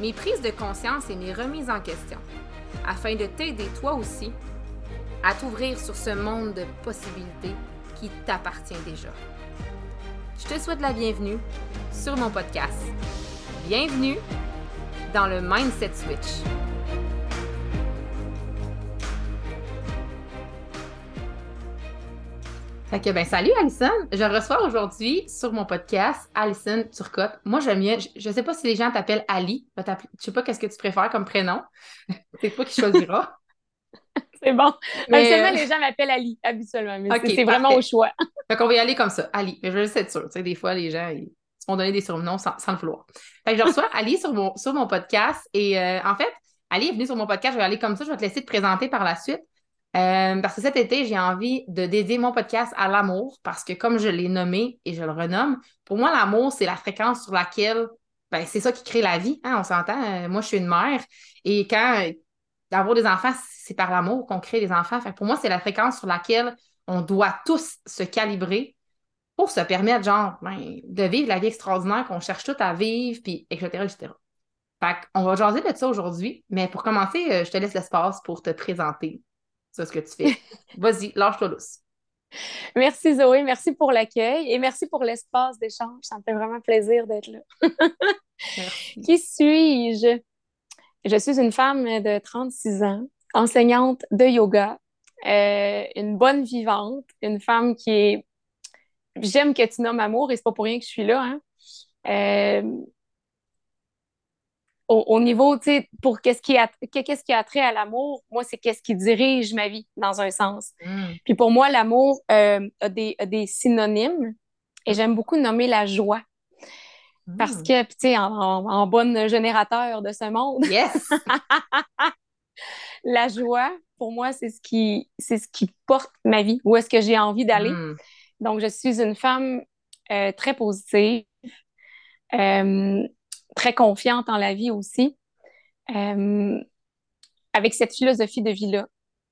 mes prises de conscience et mes remises en question, afin de t'aider toi aussi à t'ouvrir sur ce monde de possibilités qui t'appartient déjà. Je te souhaite la bienvenue sur mon podcast. Bienvenue dans le Mindset Switch. Fait que, ben, salut Alison. Je reçois aujourd'hui sur mon podcast Alison Turcotte. Moi, j'aime bien, je, ne sais pas si les gens t'appellent Ali. Je sais pas qu'est-ce que tu préfères comme prénom. C'est toi qui choisiras. c'est bon. Habituellement, les gens m'appellent Ali, habituellement. Mais c'est vraiment au choix. fait qu'on va y aller comme ça. Ali. Mais je veux juste être sûre. Tu sais, des fois, les gens, ils se font donner des surnoms sans, le vouloir. Fait que je reçois Ali sur mon, sur mon podcast. Et euh, en fait, Ali est venu sur mon podcast. Je vais aller comme ça. Je vais te laisser te présenter par la suite. Euh, parce que cet été, j'ai envie de dédier mon podcast à l'amour parce que comme je l'ai nommé et je le renomme, pour moi, l'amour, c'est la fréquence sur laquelle, ben, c'est ça qui crée la vie. Hein, on s'entend. Euh, moi, je suis une mère et quand euh, d'avoir des enfants, c'est par l'amour qu'on crée des enfants. Pour moi, c'est la fréquence sur laquelle on doit tous se calibrer pour se permettre, genre, ben, de vivre la vie extraordinaire qu'on cherche tout à vivre, puis etc., etc. Fait on va jaser de ça aujourd'hui, mais pour commencer, je te laisse l'espace pour te présenter. C'est ce que tu fais. Vas-y, lâche-toi douce. Merci Zoé, merci pour l'accueil et merci pour l'espace d'échange. Ça me fait vraiment plaisir d'être là. Qui suis-je? Je suis une femme de 36 ans, enseignante de yoga, euh, une bonne vivante, une femme qui est... J'aime que tu nommes amour et c'est pas pour rien que je suis là. Hein? Euh, au, niveau, tu sais, pour qu'est-ce qui, a, qu'est-ce qui a trait à l'amour, moi, c'est qu'est-ce qui dirige ma vie dans un sens. Mm. Puis pour moi, l'amour euh, a, des, des, synonymes et j'aime beaucoup nommer la joie. Parce mm. que, tu sais, en, bonne générateur de ce monde, yes. la joie, pour moi, c'est ce qui, c'est ce qui porte ma vie, où est-ce que j'ai envie d'aller. Mm. Donc, je suis une femme euh, très positive. Euh, très confiante en la vie aussi, euh, avec cette philosophie de vie-là,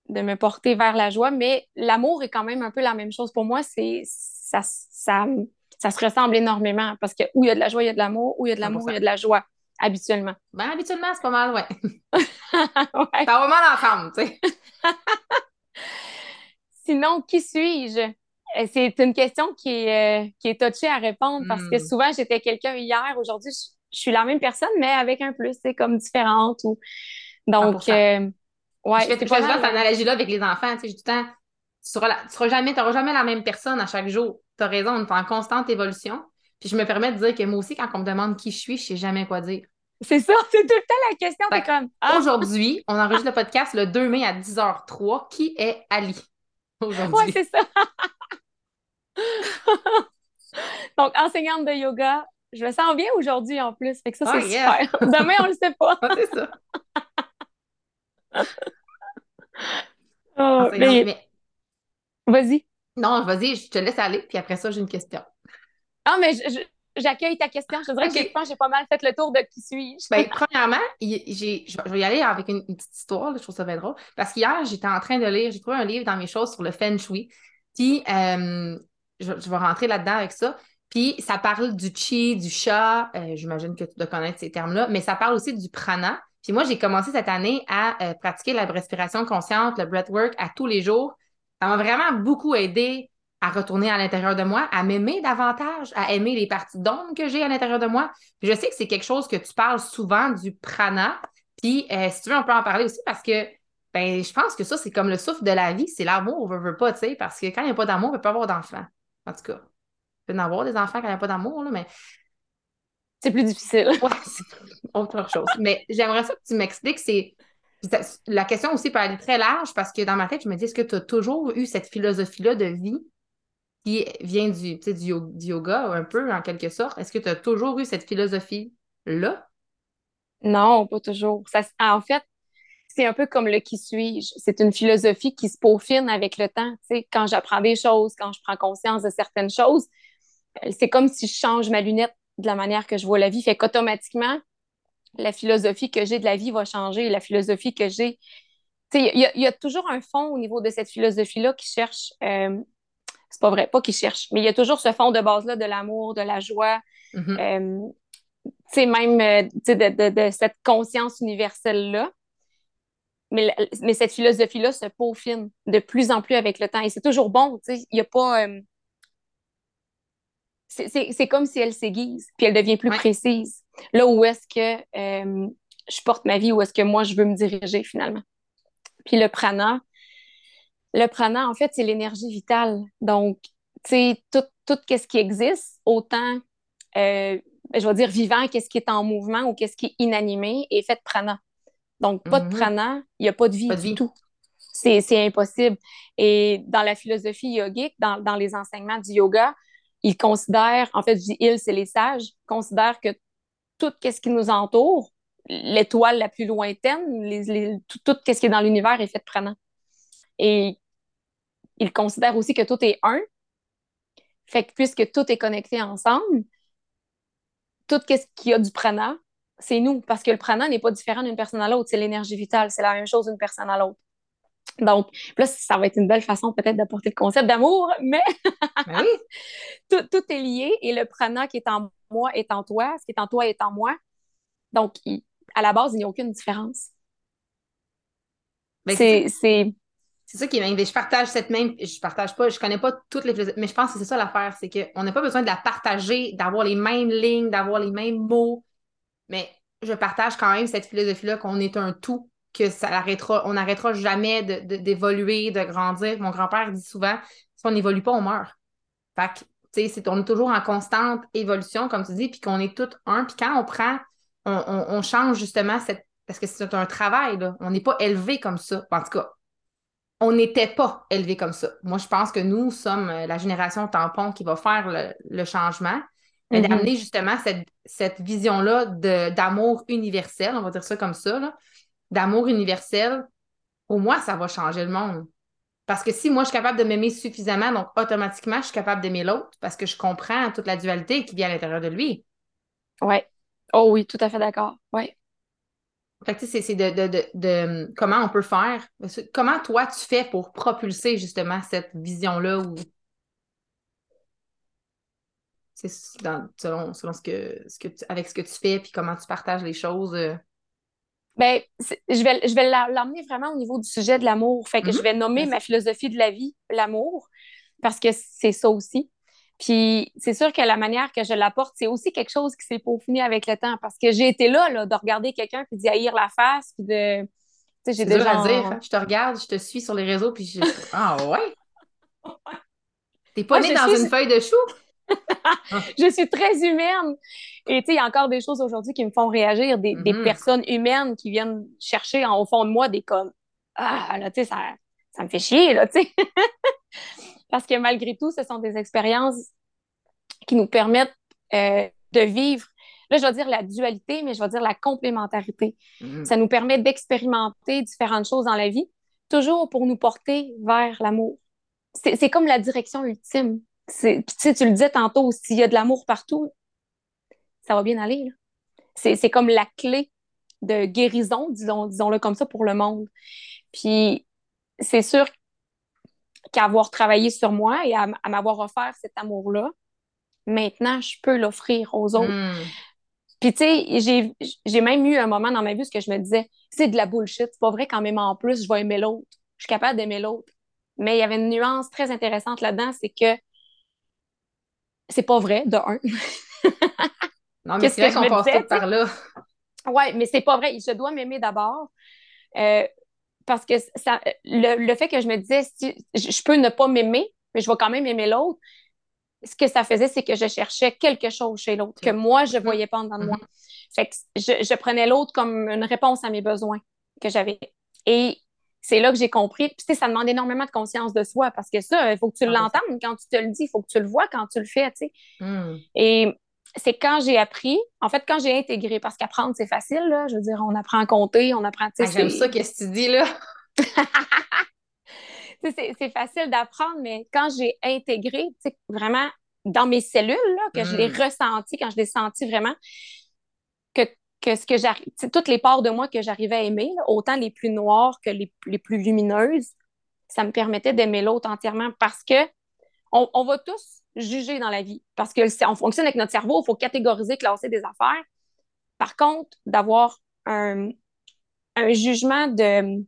de me porter vers la joie. Mais l'amour est quand même un peu la même chose. Pour moi, c'est ça, ça, ça se ressemble énormément parce que où il y a de la joie, il y a de l'amour, où il y a de l'amour, il y a de la joie, habituellement. Ben, habituellement, c'est pas mal, ouais. ouais. Ça va mal ensemble, tu sais. Sinon, qui suis-je? Euh, c'est une question qui est, euh, qui est touchée à répondre parce que hmm. souvent, j'étais quelqu'un hier, aujourd'hui, je je suis la même personne, mais avec un plus, c'est comme différente. Ou... Donc, euh, ouais. Je fais cette analogie-là avec les enfants. Tu sais, du temps, tu seras, seras jamais, jamais la même personne à chaque jour. Tu as raison, on est en constante évolution. Puis je me permets de dire que moi aussi, quand on me demande qui je suis, je sais jamais quoi dire. C'est ça, c'est tout le temps la question. Comme, ah. Aujourd'hui, on enregistre le podcast le 2 mai à 10h03. Qui est Ali? Aujourd'hui? Oui, c'est ça. Donc, enseignante de yoga, je me sens bien aujourd'hui en plus. Fait que ça, c'est ah, super. Demain, on le sait pas. Ah, c'est ça. oh, mais... Vas-y. Non, vas-y, je te laisse aller, puis après ça, j'ai une question. Ah, mais j'accueille ta question. Je te dirais que j'ai pas mal fait le tour de qui suis-je. Ben, premièrement, je vais y aller avec une, petite histoire, je trouve ça bien drôle. Parce qu'hier, j'étais en train de lire, j'ai trouvé un livre dans mes choses sur le feng shui. Puis, euh, je, je, vais rentrer là-dedans avec ça. Puis ça parle du chi, du chat, euh, j'imagine que tu dois connaître ces termes-là, mais ça parle aussi du prana. Puis moi, j'ai commencé cette année à euh, pratiquer la respiration consciente, le breathwork à tous les jours. Ça m'a vraiment beaucoup aidé à retourner à l'intérieur de moi, à m'aimer davantage, à aimer les parties d'ombre que j'ai à l'intérieur de moi. Puis je sais que c'est quelque chose que tu parles souvent du prana. Puis euh, si tu veux, on peut en parler aussi parce que ben, je pense que ça, c'est comme le souffle de la vie, c'est l'amour, on veut, veut pas, tu sais, parce que quand il n'y a pas d'amour, on ne peut pas avoir d'enfant. En tout cas peut en avoir des enfants qui n'ont pas d'amour, mais. C'est plus difficile. Ouais, c'est autre chose. mais j'aimerais ça que tu m'expliques, c'est. La question aussi peut aller très large parce que dans ma tête, je me dis, est-ce que tu as toujours eu cette philosophie-là de vie qui vient du, du, du yoga, un peu, en quelque sorte? Est-ce que tu as toujours eu cette philosophie-là? Non, pas toujours. Ça, en fait, c'est un peu comme le qui suis-je. C'est une philosophie qui se peaufine avec le temps. sais, quand j'apprends des choses, quand je prends conscience de certaines choses, c'est comme si je change ma lunette de la manière que je vois la vie. Fait qu'automatiquement, la philosophie que j'ai de la vie va changer. La philosophie que j'ai. Il y, y, a toujours un fond au niveau de cette philosophie-là qui cherche. Euh, c'est pas vrai, pas qui cherche, mais il y a toujours ce fond de base-là de l'amour, de la joie. Mm-hmm. Euh, même euh, de, de, cette conscience universelle-là. Mais, mais, cette philosophie-là se peaufine de plus en plus avec le temps. Et c'est toujours bon. Il n'y a pas. Euh, c'est comme si elle s'aiguise, puis elle devient plus précise. Là où est-ce que euh, je porte ma vie, où est-ce que moi je veux me diriger finalement? Puis le prana, le prana, en fait, c'est l'énergie vitale. Donc, tu sais, tout, tout ce qui existe, autant, euh, je vais dire vivant, qu'est-ce qui est en mouvement ou qu'est-ce qui est inanimé, est fait de prana. Donc, pas de mm-hmm. prana, il n'y a pas de vie du tout. C'est impossible. Et dans la philosophie yogique, dans, dans les enseignements du yoga, ils considèrent, en fait, je dis ils, c'est les sages, considèrent que tout ce qui nous entoure, l'étoile la plus lointaine, tout, ce qui est dans l'univers est fait de prenant. Et ils considèrent aussi que tout est un. Fait que puisque tout est connecté ensemble, tout ce qui a du prana, c'est nous. Parce que le prana n'est pas différent d'une personne à l'autre. C'est l'énergie vitale. C'est la même chose d'une personne à l'autre. Donc, là, ça va être une belle façon peut-être d'apporter le concept d'amour, mais ben tout, est lié et le prana qui est en moi est en toi, ce qui est en toi est en moi. Donc, à la base, il n'y a aucune différence. Ben, c'est c'est ça qui est Je partage cette même. Je partage pas, je connais pas toutes les mais je pense que c'est ça l'affaire, c'est qu'on n'a pas besoin de la partager, d'avoir les mêmes lignes, d'avoir les mêmes mots. Mais je partage quand même cette philosophie-là qu'on est un tout que ça arrêtera, on n'arrêtera jamais d'évoluer, de, grandir. Mon grand-père dit souvent, si on n'évolue pas, on meurt. Fait que, tu sais, on est toujours en constante évolution, comme tu dis, puis qu'on est tout un. Puis quand on prend, on, change justement cette. Parce que c'est un travail, là. On n'est pas élevé comme ça. En tout cas, on n'était pas élevé comme ça. Moi, je pense que nous sommes euh, la génération tampon qui va faire le, changement. Mais mm-hmm. d'amener justement cette, cette vision-là d'amour universel, on va dire ça comme ça, là, d'amour universel, au moins, ça va changer le monde. Parce que si moi, je suis capable de m'aimer suffisamment, donc automatiquement, je suis capable d'aimer l'autre parce que je comprends toute la dualité qui vient à l'intérieur de lui. Oui. Oh oui, tout à fait d'accord. Oui. Fait que, c'est de, comment on peut faire? Comment toi, tu fais pour propulser justement cette vision-là ou c'est selon, selon ce que, ce que avec ce que tu fais puis comment tu partages les choses. Euh, ben, je vais, je vais l'emmener vraiment au niveau du sujet de l'amour. Fait que je mhm. vais nommer ma philosophie de la vie l'amour, parce que c'est ça aussi. Puis c'est sûr que la manière que je l'apporte, c'est aussi quelque chose qui s'est peaufiné avec le temps, parce que j'ai été là, là de regarder quelqu'un puis d'y haïr la face, puis de... Tu sais, j'ai déjà... dire, hein. je te regarde, je te suis sur les réseaux, puis je... Ah ouais? T'es pas née dans une feuille de chou? je suis très humaine. Et tu sais, il y a encore des choses aujourd'hui qui me font réagir, des, mm-hmm. personnes humaines qui viennent chercher en, au fond de moi des comme Ah, là, tu sais, ça, ça me fait chier, là, tu sais. Parce que malgré tout, ce sont des expériences qui nous permettent euh, de vivre, là, je vais dire la dualité, mais je vais dire la complémentarité. Mm-hmm. Ça nous permet d'expérimenter différentes choses dans la vie, toujours pour nous porter vers l'amour. C'est comme la direction ultime. Tu sais, tu le disais tantôt, s'il y a de l'amour partout, ça va bien aller. C'est comme la clé de guérison, disons, disons-le comme ça, pour le monde. Puis c'est sûr qu'avoir travaillé sur moi et à, m'avoir offert cet amour-là, maintenant, je peux l'offrir aux autres. Hmm. Puis, tu sais, j'ai même eu un moment dans ma vie où je me disais, c'est de la bullshit, c'est pas vrai qu'en m'aimant en plus, je vais aimer l'autre. Je suis capable d'aimer l'autre. Mais il y avait une nuance très intéressante là-dedans, c'est que c'est pas vrai, de un. Non, mais c'est vrai qu'on passe tout par là. Oui, mais c'est pas vrai. Je dois m'aimer d'abord. Euh, parce que ça, le, fait que je me disais, si, je peux ne pas m'aimer, mais je vais quand même aimer l'autre, ce que ça faisait, c'est que je cherchais quelque chose chez l'autre que moi, je ne mm-hmm. voyais pas en dedans de moi. Mm-hmm. Fait que je, prenais l'autre comme une réponse à mes besoins que j'avais. Et c'est là que j'ai compris. Puis, ça demande énormément de conscience de soi parce que ça, il faut que tu ah, l'entendes quand tu te le dis, il faut que tu le vois quand tu le fais, tu sais. Mm. Et c'est quand j'ai appris, en fait, quand j'ai intégré, parce qu'apprendre, c'est facile, là. Je veux dire, on apprend à compter, on apprend... Ah, J'aime ça, qu'est-ce que tu dis, là? c'est facile d'apprendre, mais quand j'ai intégré, vraiment dans mes cellules, là, que je l'ai mm. ressenti, quand je l'ai senti vraiment, que, que ce que toutes les parts de moi que j'arrivais à aimer, autant les plus noires que les, les plus lumineuses, ça me permettait d'aimer l'autre entièrement parce que on, on, va tous juger dans la vie parce qu'on fonctionne avec notre cerveau, il faut catégoriser, classer des affaires. Par contre, d'avoir un, un jugement de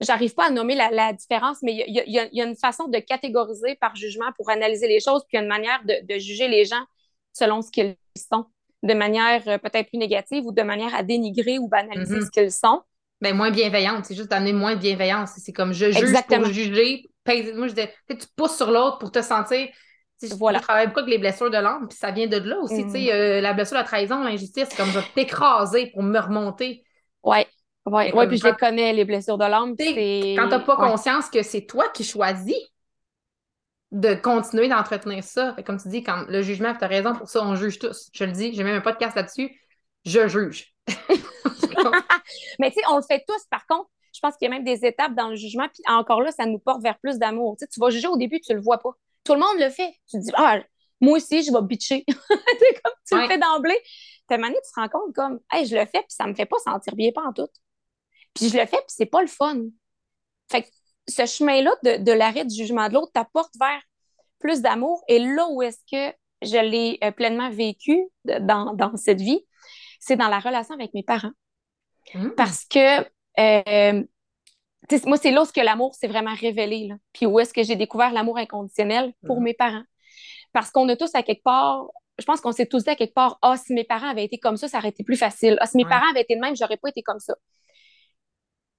j'arrive pas à nommer la, différence, mais il y, a, une façon de catégoriser par jugement pour analyser les choses, puis il y a une manière de, juger les gens selon ce qu'ils sont, de manière euh, peut-être plus négative ou de manière à dénigrer ou banaliser mm-hmm. ce qu'ils sont. Ben, moins bienveillante, c'est juste d'amener moins de bienveillance. C'est comme je juge pour juger. Moi, je dis, tu pousses sur l'autre pour te sentir. Je, voilà. je travaille beaucoup avec les blessures de l'âme, puis ça vient de là aussi. Mm. euh, la blessure, la trahison, l'injustice, c'est comme je vais t'écraser pour me remonter. Ouais. Oui, ouais, puis je les connais, les blessures de l'âme. Quand tu n'as pas conscience que c'est toi qui choisis de continuer d'entretenir ça. comme tu dis, quand le jugement, tu as raison, pour ça, on juge tous. Je le dis, j'ai même un podcast là-dessus. Je juge. Mais tu sais, on le fait tous. Par contre, je pense qu'il y a même des étapes dans le jugement. Puis encore là, ça nous porte vers plus d'amour. Tu, sais, tu vas juger au début, tu le vois pas. Tout le monde le fait. Tu te dis, ah, moi aussi, je vais bitcher. comme tu le fais d'emblée. Ta manière, tu te rends compte comme, hey, je le fais, puis ça me fait pas sentir bien, pas en tout. Puis je le fais, puis c'est pas le fun. Fait que ce chemin-là de, l'arrêt du jugement de l'autre t'apporte vers plus d'amour. Et là où est-ce que je l'ai euh, pleinement vécu dans, cette vie, c'est dans la relation avec mes parents. Mmh. Parce que euh, moi, c'est là où l'amour s'est vraiment révélé. Là. Puis où est-ce que j'ai découvert l'amour inconditionnel pour mmh. mes parents. Parce qu'on a tous à quelque part, je pense qu'on s'est tous dit à quelque part, ah, si mes parents avaient été comme ça, ça aurait été plus facile. Ah, si mes parents avaient été de même, j'aurais pas été comme ça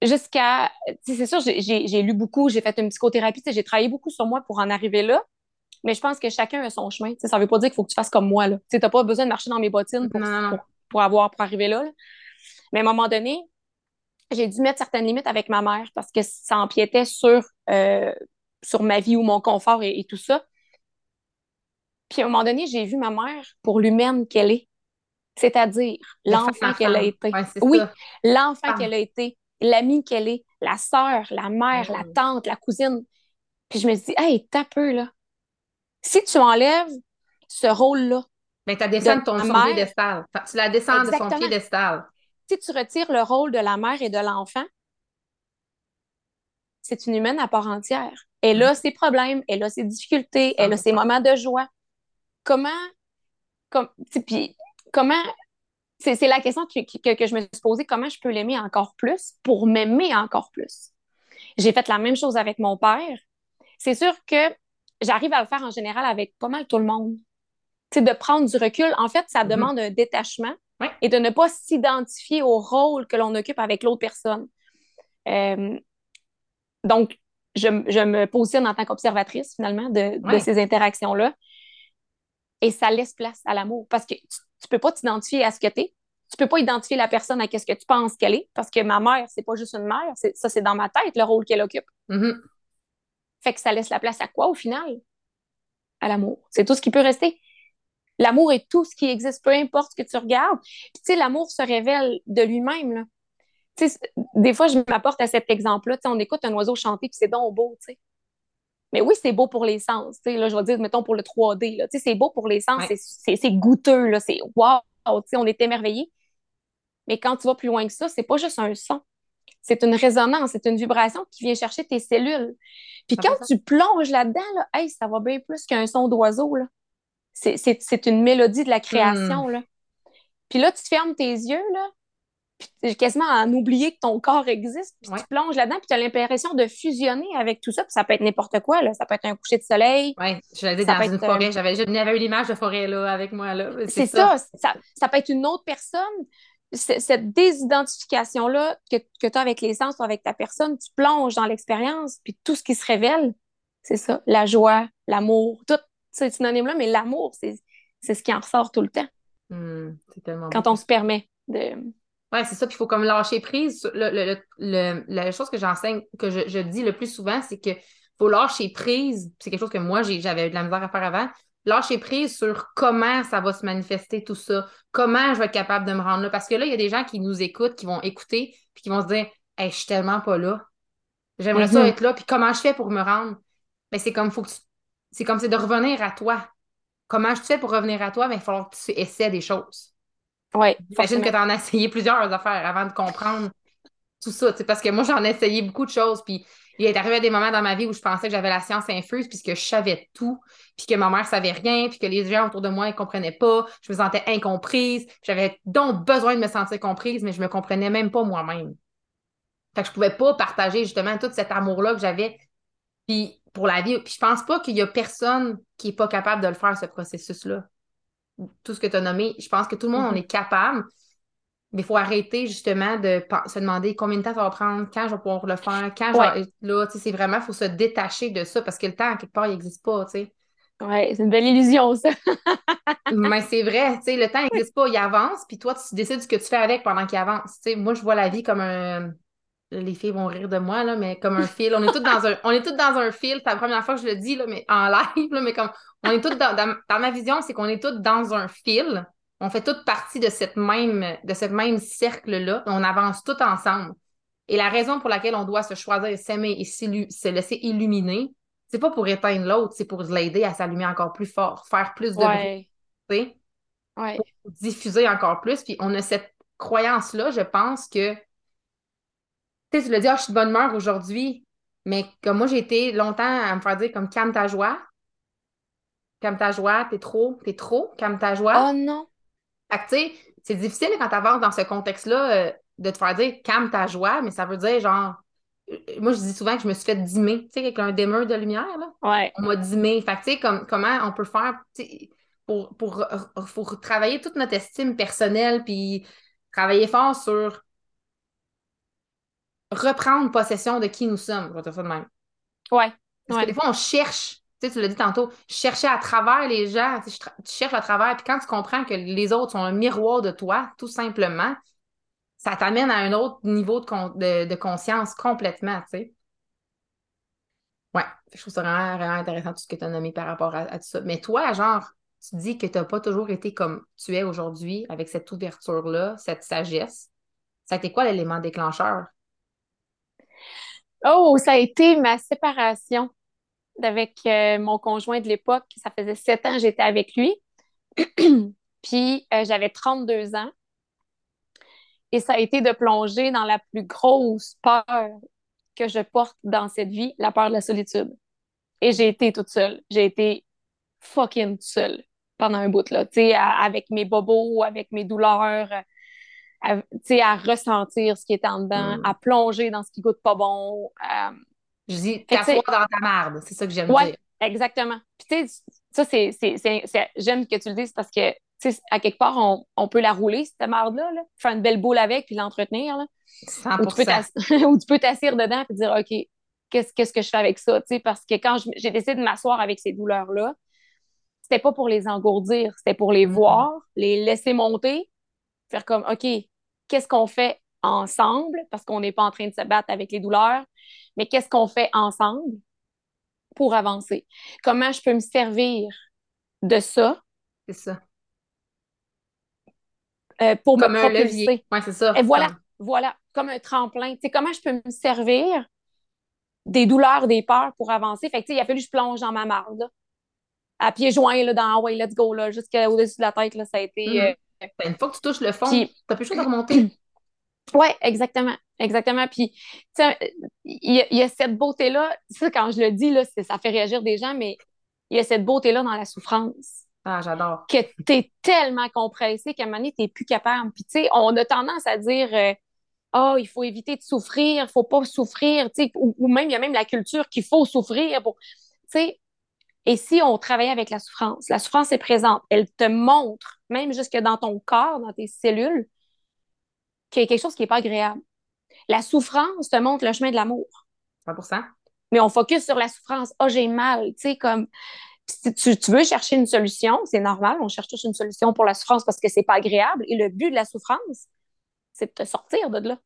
jusqu'à. C'est sûr, j'ai lu beaucoup, j'ai fait une psychothérapie, j'ai travaillé beaucoup sur moi pour en arriver là. Mais je pense que chacun a son chemin. ça ne veut pas dire qu'il faut que tu fasses comme moi. Tu n'as pas besoin de marcher dans mes bottines pour, pour, avoir, pour arriver là, Mais à un moment donné, j'ai dû mettre certaines limites avec ma mère parce que ça empiétait sur, euh, sur ma vie ou mon confort et, tout ça. Puis à un moment donné, j'ai vu ma mère pour l'humaine qu'elle est. C'est-à-dire l'enfant qu'elle a été. oui, l'enfant qu'elle a été l'amie qu'elle est, la sœur, la mère, la mm. tante, la cousine. Puis je me dis, hey, t'as peu, là. Si tu enlèves ce rôle-là. Mais tu descends de ton son piédestal. Tu la descends de son piédestal. Si tu retires le rôle de la mère et de l'enfant, c'est une humaine à part entière. Elle a mm. ses problèmes, elle a ses difficultés, elle a ses moments de joie. Comment, comme, puis, comment c'est la question que, je me suis posée, comment je peux l'aimer encore plus pour m'aimer encore plus? J'ai fait la même chose avec mon père. C'est sûr que j'arrive à le faire en général avec pas mal tout le monde. C'est de prendre du recul. En fait, ça mm-hmm. demande un détachement et de ne pas s'identifier au rôle que l'on occupe avec l'autre personne. Euh, donc, je, me positionne en tant qu'observatrice, finalement, de, ces interactions-là. Et ça laisse place à l'amour parce que tu peux pas t'identifier à ce que tu es. Tu peux pas identifier la personne à ce que tu penses qu'elle est, parce que ma mère, c'est pas juste une mère, ça, c'est dans ma tête, le rôle qu'elle occupe. Mm-hmm. Fait que ça laisse la place à quoi, au final? À l'amour. C'est tout ce qui peut rester. L'amour est tout ce qui existe, peu importe ce que tu regardes. tu sais, l'amour se révèle de lui-même, des fois, je m'apporte à cet exemple-là. On écoute un oiseau chanter, puis c'est donc beau, tu sais. Mais oui, c'est beau pour les sens. Là, je vais dire, mettons, pour le 3D. C'est beau pour les sens, c'est goûteux, c'est wow, on est émerveillé. Mais quand tu vas plus loin que ça, c'est pas juste un son. C'est une résonance, c'est une vibration qui vient chercher tes cellules. Puis quand tu plonges là-dedans, là, ça va bien plus qu'un son d'oiseau. C'est une mélodie de la création. Hmm. Là. Puis là, tu fermes tes yeux, là, puis quasiment à en oublier que ton corps existe, puis tu plonges là-dedans, puis tu as l'impression de fusionner avec tout ça, puis ça peut être n'importe quoi, là. ça peut être un coucher de soleil. Oui, je l'ai dit dans une forêt, euh, j'avais, eu l'image de forêt là, avec moi. Là. C'est, ça. Ça, ça. peut être une autre personne. cette désidentification-là que, que tu as avec les sens ou avec ta personne, tu plonges dans l'expérience, puis tout ce qui se révèle, c'est ça, la joie, l'amour, tout ces synonymes-là, mais l'amour, c'est, ce qui en ressort tout le temps. Hmm, c'est tellement Quand on se permet de Ouais, c'est ça. qu'il faut comme lâcher prise. la chose que j'enseigne, que je, dis le plus souvent, c'est qu'il faut lâcher prise. C'est quelque chose que moi, j'avais eu de la misère à faire avant. lâcher prise sur comment ça va se manifester tout ça, comment je vais être capable de me rendre là? Parce que là, il y a des gens qui nous écoutent, qui vont écouter, puis qui vont se dire Hey, je suis tellement pas là. J'aimerais ça mhm. être là, puis comment je fais pour me rendre? Mais ben, c'est comme faut que c'est comme c'est de revenir à toi. Comment je fais pour revenir à toi? Mais ben, il faut que tu essaies des choses. Oui. J'imagine que tu en as essayé plusieurs affaires avant de comprendre tout ça. Parce que moi, j'en ai essayé beaucoup de choses. Puis il est arrivé des moments dans ma vie où je pensais que j'avais la science infuse, puisque je savais tout, puis que ma mère savait rien, puis que les gens autour de moi ne comprenaient pas. Je me sentais incomprise. J'avais donc besoin de me sentir comprise, mais je me comprenais même pas moi-même. Fait que je pouvais pas partager justement tout cet amour-là que j'avais. Puis pour la vie. Puis je pense pas qu'il y a personne qui est pas capable de le faire, ce processus-là. Tout ce que tu as nommé, je pense que tout le monde, on mm-hmm. est capable. Mais il faut arrêter justement de se demander combien de temps ça va prendre, quand je vais pouvoir le faire, quand je vais être là. C'est vraiment, il faut se détacher de ça parce que le temps, quelque part, il n'existe pas. sais. Oui, c'est une belle illusion, ça. Mais c'est vrai, tu sais, le temps n'existe pas, il avance, puis toi, tu décides ce que tu fais avec pendant qu'il avance. Tu sais, moi, je vois la vie comme un, les filles vont rire de moi, là, mais comme un fil. On est tous dans un, on est toutes dans un fil. C'est la première fois que je le dis, là, mais en live, mais comme on est toutes dans, dans, ma vision, c'est qu'on est toutes dans un fil. On fait toutes partie de cette même, de cette même cercle-là. On avance tout ensemble. Et la raison pour laquelle on doit se choisir, s'aimer et se laisser illuminer, c'est pas pour éteindre l'autre, c'est pour l'aider à s'allumer encore plus fort, faire plus de ouais. bruit. Ouais. diffuser encore plus. Puis on a cette croyance-là, je pense que tu le dis, ah, je suis de bonne humeur aujourd'hui, mais comme moi, j'ai été longtemps à me faire dire comme calme ta joie. Calme ta joie, t'es trop, t'es trop, calme ta joie. Oh non. Fait que, tu sais, c'est difficile quand tu avances dans ce contexte-là euh, de te faire dire calme ta joie, mais ça veut dire genre. Euh, moi, je dis souvent que je me suis fait dimmer, tu sais, avec un dimmer de lumière, là. Ouais. On m'a dimmé. Fait que, tu sais, comme, comment on peut faire pour, pour, pour travailler toute notre estime personnelle, puis travailler fort sur reprendre possession de qui nous sommes. Je vais dire ça de même. Ouais. Parce que des fois, on cherche, tu sais, tu l'as dit tantôt, chercher à travers les gens, tu, cherches à travers, puis quand tu comprends que les autres sont un miroir de toi, tout simplement, ça t'amène à un autre niveau de, de, conscience complètement, tu sais. Ouais, je trouve ça vraiment, vraiment intéressant tout ce que tu as nommé par rapport à, tout ça. Mais toi, genre, tu dis que tu n'as pas toujours été comme tu es aujourd'hui, avec cette ouverture-là, cette sagesse. Ça a été quoi l'élément déclencheur? Oh, ça a été ma séparation avec euh, mon conjoint de l'époque. Ça faisait sept ans que j'étais avec lui. Puis euh, j'avais 32 ans. Et ça a été de plonger dans la plus grosse peur que je porte dans cette vie, la peur de la solitude. Et j'ai été toute seule. J'ai été fucking seule pendant un bout, là. Tu sais, avec mes bobos, avec mes douleurs, à, à ressentir ce qui est en dedans, mm. à plonger dans ce qui goûte pas bon. Euh, je dis, t'asseoir dans ta marde, c'est ça que j'aime ouais, dire. exactement. Puis tu sais, ça, c'est, j'aime que tu le dises parce que, tu sais, à quelque part, on, on, peut la rouler, cette marde-là, là, faire une belle boule avec puis l'entretenir, là. 100%. Ou tu peux t'asseoir dedans et dire, OK, qu'est-ce, qu'est-ce que je fais avec ça, tu sais, parce que quand j'ai décidé de m'asseoir avec ces douleurs-là, c'était pas pour les engourdir, c'était pour les voir, les laisser monter, faire comme, OK, qu'est-ce qu'on fait ensemble, parce qu'on n'est pas en train de se battre avec les douleurs, mais qu'est-ce qu'on fait ensemble pour avancer? Comment je peux me servir de ça? C'est ça. Euh, pour comme me un levier. Oui, c'est ça. Et voilà, voilà, comme un tremplin. comment je peux me servir des douleurs, des peurs pour avancer? Fait que, il a fallu que je plonge dans ma marde, à pieds joints, là, dans ouais, let's go, là, jusqu'au-dessus de la tête, là, ça a été. Mm-hmm. Euh, une fois que tu touches le fond, tu n'as plus le choix de remonter. Oui, exactement. Exactement. Puis, il y, a cette beauté-là. Ça, quand je le dis, là, ça fait réagir des gens, mais il y a cette beauté-là dans la souffrance. Ah, j'adore. Que tu es tellement compressé qu'à un moment donné, tu n'es plus capable. Puis, tu sais, on a tendance à dire euh, oh, il faut éviter de souffrir, il ne faut pas souffrir. Ou, ou, même, il y a même la culture qu'il faut souffrir. Pour... Tu sais, et si on travaille avec la souffrance, la souffrance est présente, elle te montre, même jusque dans ton corps, dans tes cellules, qu'il y a quelque chose qui n'est pas agréable. La souffrance te montre le chemin de l'amour. 100% Mais on focus sur la souffrance. oh, j'ai mal. Tu sais, comme. Si tu, veux chercher une solution, c'est normal, on cherche tous une solution pour la souffrance parce que c'est pas agréable. Et le but de la souffrance, c'est de te sortir de là,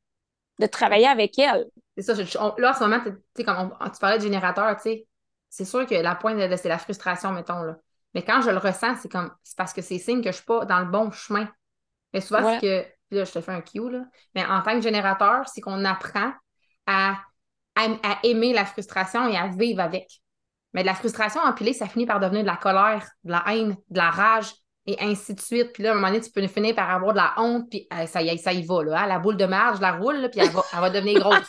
de travailler avec elle. C'est ça. là, en ce moment, tu sais, comme tu parlais de générateur, tu sais, c'est sûr que la pointe, c'est la frustration, mettons. Là. Mais quand je le ressens, c'est comme c'est parce que c'est signe que je suis pas dans le bon chemin. Mais souvent, c'est que. Là, je te fais un cue, là. Mais en tant que générateur, c'est qu'on apprend à, à, aimer la frustration et à vivre avec. Mais de la frustration empilée, ça finit par devenir de la colère, de la haine, de la rage, et ainsi de suite. Puis là, à un moment donné, tu peux finir par avoir de la honte, puis euh, ça, y, ça y va, là. Hein. La boule de marge, je la roule, puis elle va, elle va devenir grosse,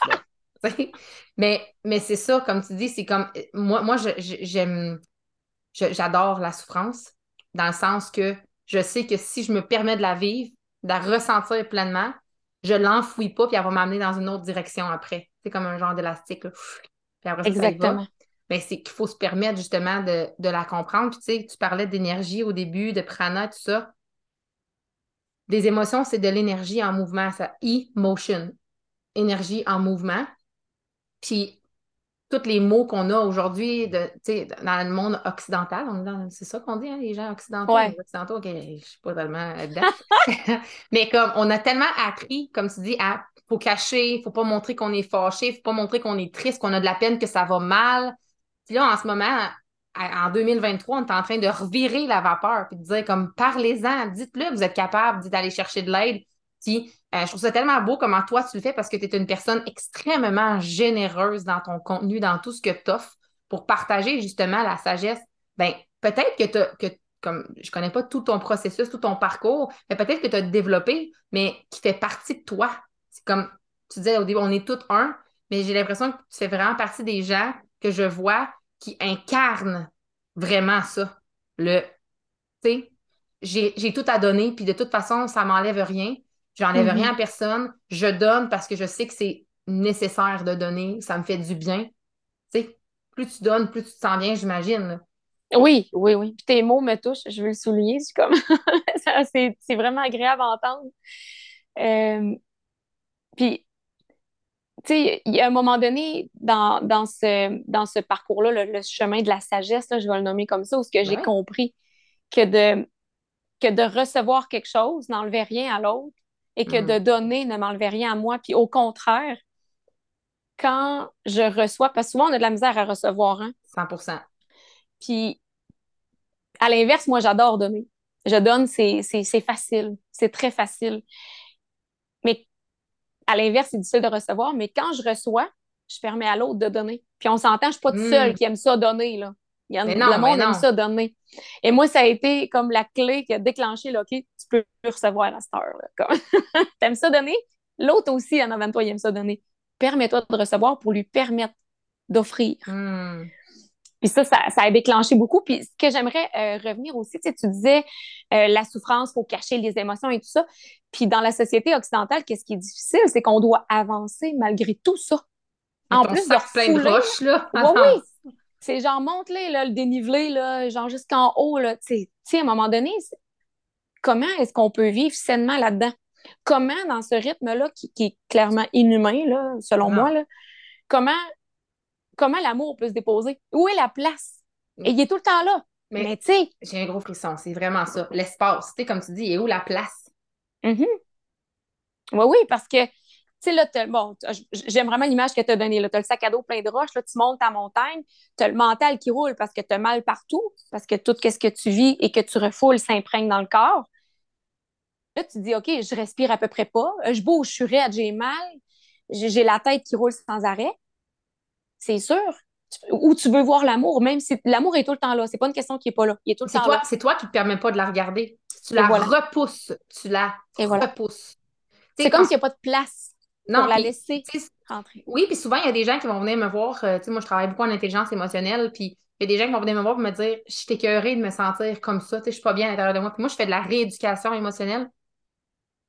mais mais c'est ça, comme tu dis, c'est comme. Moi, moi j'aime. J'adore la souffrance, dans le sens que je sais que si je me permets de la vivre, de la ressentir pleinement, je l'enfouis pas, puis elle va m'amener dans une autre direction après. C'est comme un genre d'élastique. Puis après ça, Exactement mais c'est qu'il faut se permettre justement de, la comprendre. Puis tu sais, tu parlais d'énergie au début, de prana, tout ça. Des émotions, c'est de l'énergie en mouvement, ça e-motion, énergie en mouvement. Puis tous les mots qu'on a aujourd'hui dans le monde occidental, c'est ça qu'on dit, hein, les gens occidentaux, ouais. occidentaux, je ne suis pas tellement dedans. Mais comme on a tellement appris, comme tu dis, à faut cacher, il ne faut pas montrer qu'on est fâché, il ne faut pas montrer qu'on est triste, qu'on a de la peine, que ça va mal. Puis là, en ce moment, en 2023, on est en train de revirer la vapeur, puis de dire comme parlez-en, dites-le, vous êtes capable d'aller chercher de l'aide. Puis, euh, je trouve ça tellement beau comment toi tu le fais parce que tu es une personne extrêmement généreuse dans ton contenu, dans tout ce que tu offres pour partager justement la sagesse. Ben, peut-être que tu que comme je connais pas tout ton processus, tout ton parcours, mais peut-être que tu as développé, mais qui fait partie de toi. C'est comme tu disais au début, on est tous un, mais j'ai l'impression que tu fais vraiment partie des gens que je vois qui incarne vraiment ça. Le, tu sais, j'ai tout à donner, puis de toute façon, ça m'enlève rien. J'enlève mm-hmm. rien à personne. Je donne parce que je sais que c'est nécessaire de donner. Ça me fait du bien. Tu sais, plus tu donnes, plus tu te sens bien, j'imagine. Oui, oui, oui. Puis tes mots me touchent, je veux le souligner. C'est comme c'est vraiment agréable à entendre. Euh, puis tu sais, il y a un moment donné dans, dans ce, dans ce parcours-là, le, chemin de la sagesse, je vais le nommer comme ça, où ce que j'ai compris que de, que de recevoir quelque chose n'enlevait rien à l'autre et que de mm. donner ne m'enlevait rien à moi. Puis au contraire, quand je reçois, parce que souvent on a de la misère à recevoir, hein? 100% Puis à l'inverse, moi j'adore donner. Je donne, c'est facile, c'est très facile à l'inverse, c'est difficile de recevoir, mais quand je reçois, je permets à l'autre de donner. Puis on s'entend, je ne suis pas toute seule hmm. qui aime ça donner. Là. Il y a, le monde aime ça donner. Et moi, ça a été comme la clé qui a déclenché, là, OK, tu peux recevoir la star. tu aimes ça donner? L'autre aussi, en avant de toi, il aime ça donner. Permets-toi de recevoir pour lui permettre d'offrir. Hmm. Puis ça, ça, a déclenché beaucoup. Puis ce que j'aimerais euh, revenir aussi, tu, sais, tu disais euh, la souffrance, il faut cacher les émotions et tout ça. Puis dans la société occidentale, qu'est-ce qui est difficile, c'est qu'on doit avancer malgré tout ça. En plus de plein de roches, là. Oui, oui. C'est genre, monte-les, le dénivelé, là, genre jusqu'en haut, là. Tu sais, à un moment donné, comment est-ce qu'on peut vivre sainement là-dedans? Comment, dans ce rythme-là, qui, est clairement inhumain, là, selon moi, là, comment comment l'amour peut se déposer? Où est la place? Et il est tout le temps là. Mais, tu sais. J'ai un gros frisson, c'est vraiment ça. L'espace, tu sais, comme tu dis, il est où la place? Mm Oui, oui, parce que, tu sais, là, bon, j'aime vraiment l'image que tu as donnée. Tu as le sac à dos plein de roches, là, tu montes ta montagne, tu as le mental qui roule parce que tu as mal partout, parce que tout ce que tu vis et que tu refoules s'imprègne dans le corps. Là, tu dis, OK, je respire à peu près pas, je bouge, je suis raide, j'ai mal, j'ai la tête qui roule sans arrêt c'est sûr. Ou tu veux voir l'amour, même si l'amour est tout le temps là. C'est pas une question qui est pas là. Il est tout le temps toi, C'est toi qui ne te permets pas de la regarder. Tu la repousses. Tu la repousses. C'est comme s'il n'y a pas de place pour la laisser rentrer. Oui, puis souvent, il y a des gens qui vont venir me voir. Euh, moi, je travaille beaucoup en intelligence émotionnelle. Puis il y a des gens qui vont venir me voir pour me dire Je suis écœurée de me sentir comme ça. Je suis pas bien à l'intérieur de moi. Puis moi, je fais de la rééducation émotionnelle.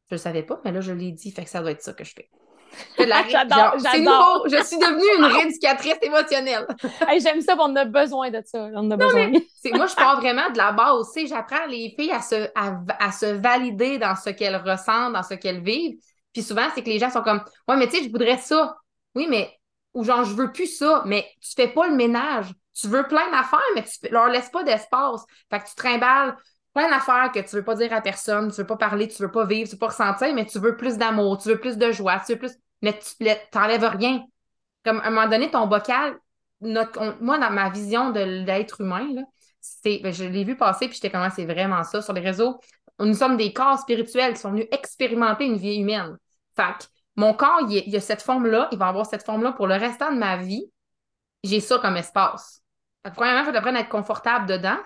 Je le savais pas, mais là, je l'ai dit. Fait que ça doit être ça que je fais. J'adore, C'est nouveau. Je suis devenue une rééducatrice émotionnelle. J'aime ça, on a besoin de ça. On a besoin. moi, je pars vraiment de la base. J'apprends les filles à se, à, se valider dans ce qu'elles ressentent, dans ce qu'elles vivent. Puis souvent, c'est que les gens sont comme Ouais, mais tu sais, je voudrais ça. Oui, mais ou genre, je veux plus ça, mais tu fais pas le ménage. Tu veux plein d'affaires, mais tu leur laisses pas d'espace. Fait que tu trimbales plein d'affaires que tu veux pas dire à personne, tu veux pas parler, tu veux pas vivre, tu veux pas ressentir, mais tu veux plus d'amour, tu veux plus de joie, tu veux plus. Mais tu n'enlèves rien. Comme à un moment donné, ton bocal, moi, dans ma vision de l'être humain, Ben, je l'ai vu passer, puis j'étais comment c'est vraiment ça sur les réseaux. Nous sommes des corps spirituels qui sont venus expérimenter une vie humaine. Fait mon corps, il, il a cette forme-là, il va avoir cette forme-là pour le restant de ma vie. J'ai ça comme espace. premièrement, il faut apprendre à être confortable dedans,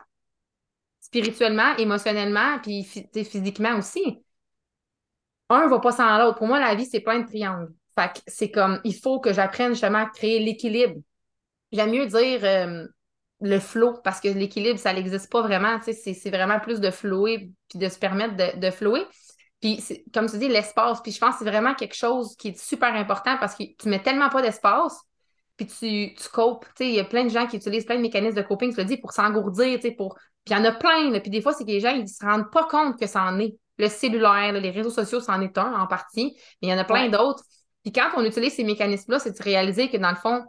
spirituellement, émotionnellement, puis physiquement aussi. Un ne va pas sans l'autre. Pour moi, la vie, c'est pas un triangle. Fait que c'est comme, il faut que j'apprenne justement à créer l'équilibre. J'aime mieux dire euh, le flow, parce que l'équilibre, ça n'existe pas vraiment. C'est vraiment plus de flouer, puis de se permettre de, de flouer. Puis, comme tu dis, l'espace. Puis, je pense que c'est vraiment quelque chose qui est super important parce que tu mets tellement pas d'espace, puis tu, tu copes. Il y a plein de gens qui utilisent plein de mécanismes de coping, tu le dis, pour s'engourdir, pour... Puis, il y en a plein. Puis, des fois, c'est que les gens, ils se rendent pas compte que ça en est. Le cellulaire, les réseaux sociaux, c'en est un en partie, mais il y en a plein d'autres. Puis, quand on utilise ces mécanismes-là, c'est de réaliser que, dans le fond,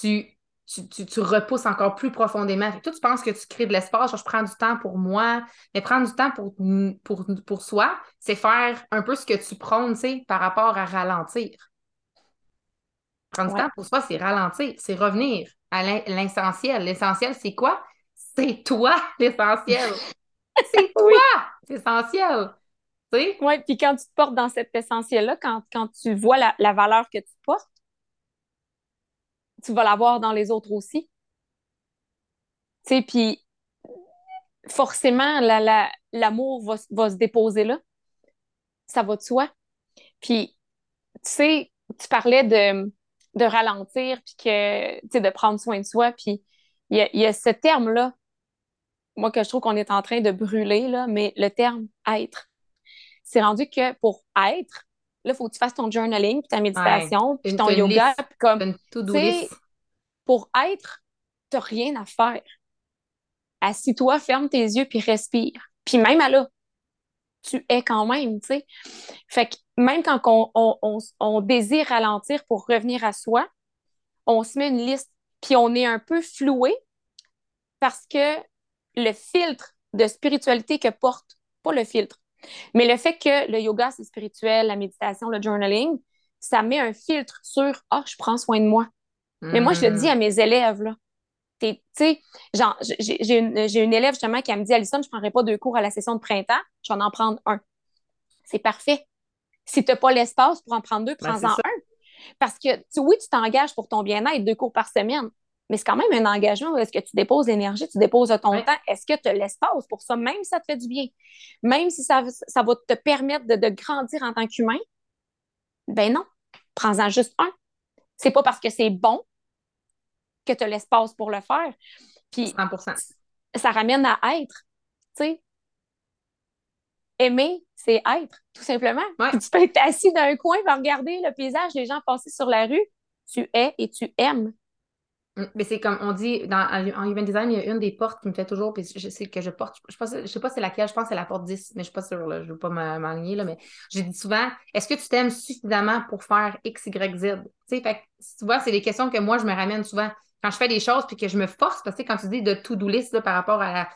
tu tu, repousses encore plus profondément. Fait toi, tu penses que tu crées de l'espace, je prends du temps pour moi, mais prendre du temps pour, pour, pour soi, c'est faire un peu ce que tu prônes, tu sais, par rapport à ralentir. Prendre du temps pour soi, c'est ralentir, c'est revenir à l'essentiel. L'essentiel, c'est quoi? C'est toi, l'essentiel. c'est toi, l'essentiel. Oui, puis quand tu te portes dans cet essentiel-là, quand, tu vois la, la valeur que tu portes, tu vas l'avoir dans les autres aussi. Tu sais, puis forcément, l'amour va, se déposer là. Ça va de soi. Puis, tu sais, tu parlais de, de ralentir, puis que, tu sais, de prendre soin de soi, puis il y a, y a, ce terme-là, moi, que je trouve qu'on est en train de brûler, là, mais le terme être. C'est rendu que pour être, Là, il faut que tu fasses ton journaling, puis ta méditation, puis ton yoga. Puis comme, pour être, tu n'as rien à faire. Assis-toi, ferme tes yeux, puis respire. Puis même à là, tu es quand même, tu sais. Fait que même quand on, on, désire ralentir pour revenir à soi, on se met une liste, puis on est un peu floué parce que le filtre de spiritualité que porte, pas le filtre, mais le fait que le yoga, c'est spirituel, la méditation, le journaling, ça met un filtre sur Ah, je prends soin de moi. Mais moi, je le dis à mes élèves, là. Tu sais, genre, j'ai une, une, élève justement qui me dit Alison, je ne prendrai pas deux cours à la session de printemps, je vais en prendre un. C'est parfait. Si tu n'as pas l'espace pour en prendre deux, ben, prends-en un. Parce que, oui, tu t'engages pour ton bien-être deux cours par semaine, mais c'est quand même un engagement est-ce que tu déposes l'énergie, tu déposes ton temps. Est-ce que tu as l'espace pour ça, même si ça te fait du bien? Même si ça, ça va te permettre de, grandir en tant qu'humain? Ben non, prends-en juste un. C'est pas parce que c'est bon que tu as l'espace pour le faire. Puis 100%. ça ramène à être. Tu sais, aimer, c'est être, tout simplement. tu peux être assis dans un coin, va regarder le paysage, les gens passer sur la rue. Tu es et tu aimes. Mm, mais c'est comme on dit dans, en human design, il y a une des portes qui me fait toujours, puis je sais que je porte, je, je sais pas c'est laquelle, je pense que c'est la porte 10, mais je suis pas sûre, là, je veux pas m'aligner, là, mais je dis souvent, est-ce que tu t'aimes suffisamment pour faire X, Y, Z? Tu sais, fait tu vois, c'est des questions que moi, je me ramène souvent. Quand je fais des choses, puis que je me force, parce que quand tu dis de to-do list là, par rapport à,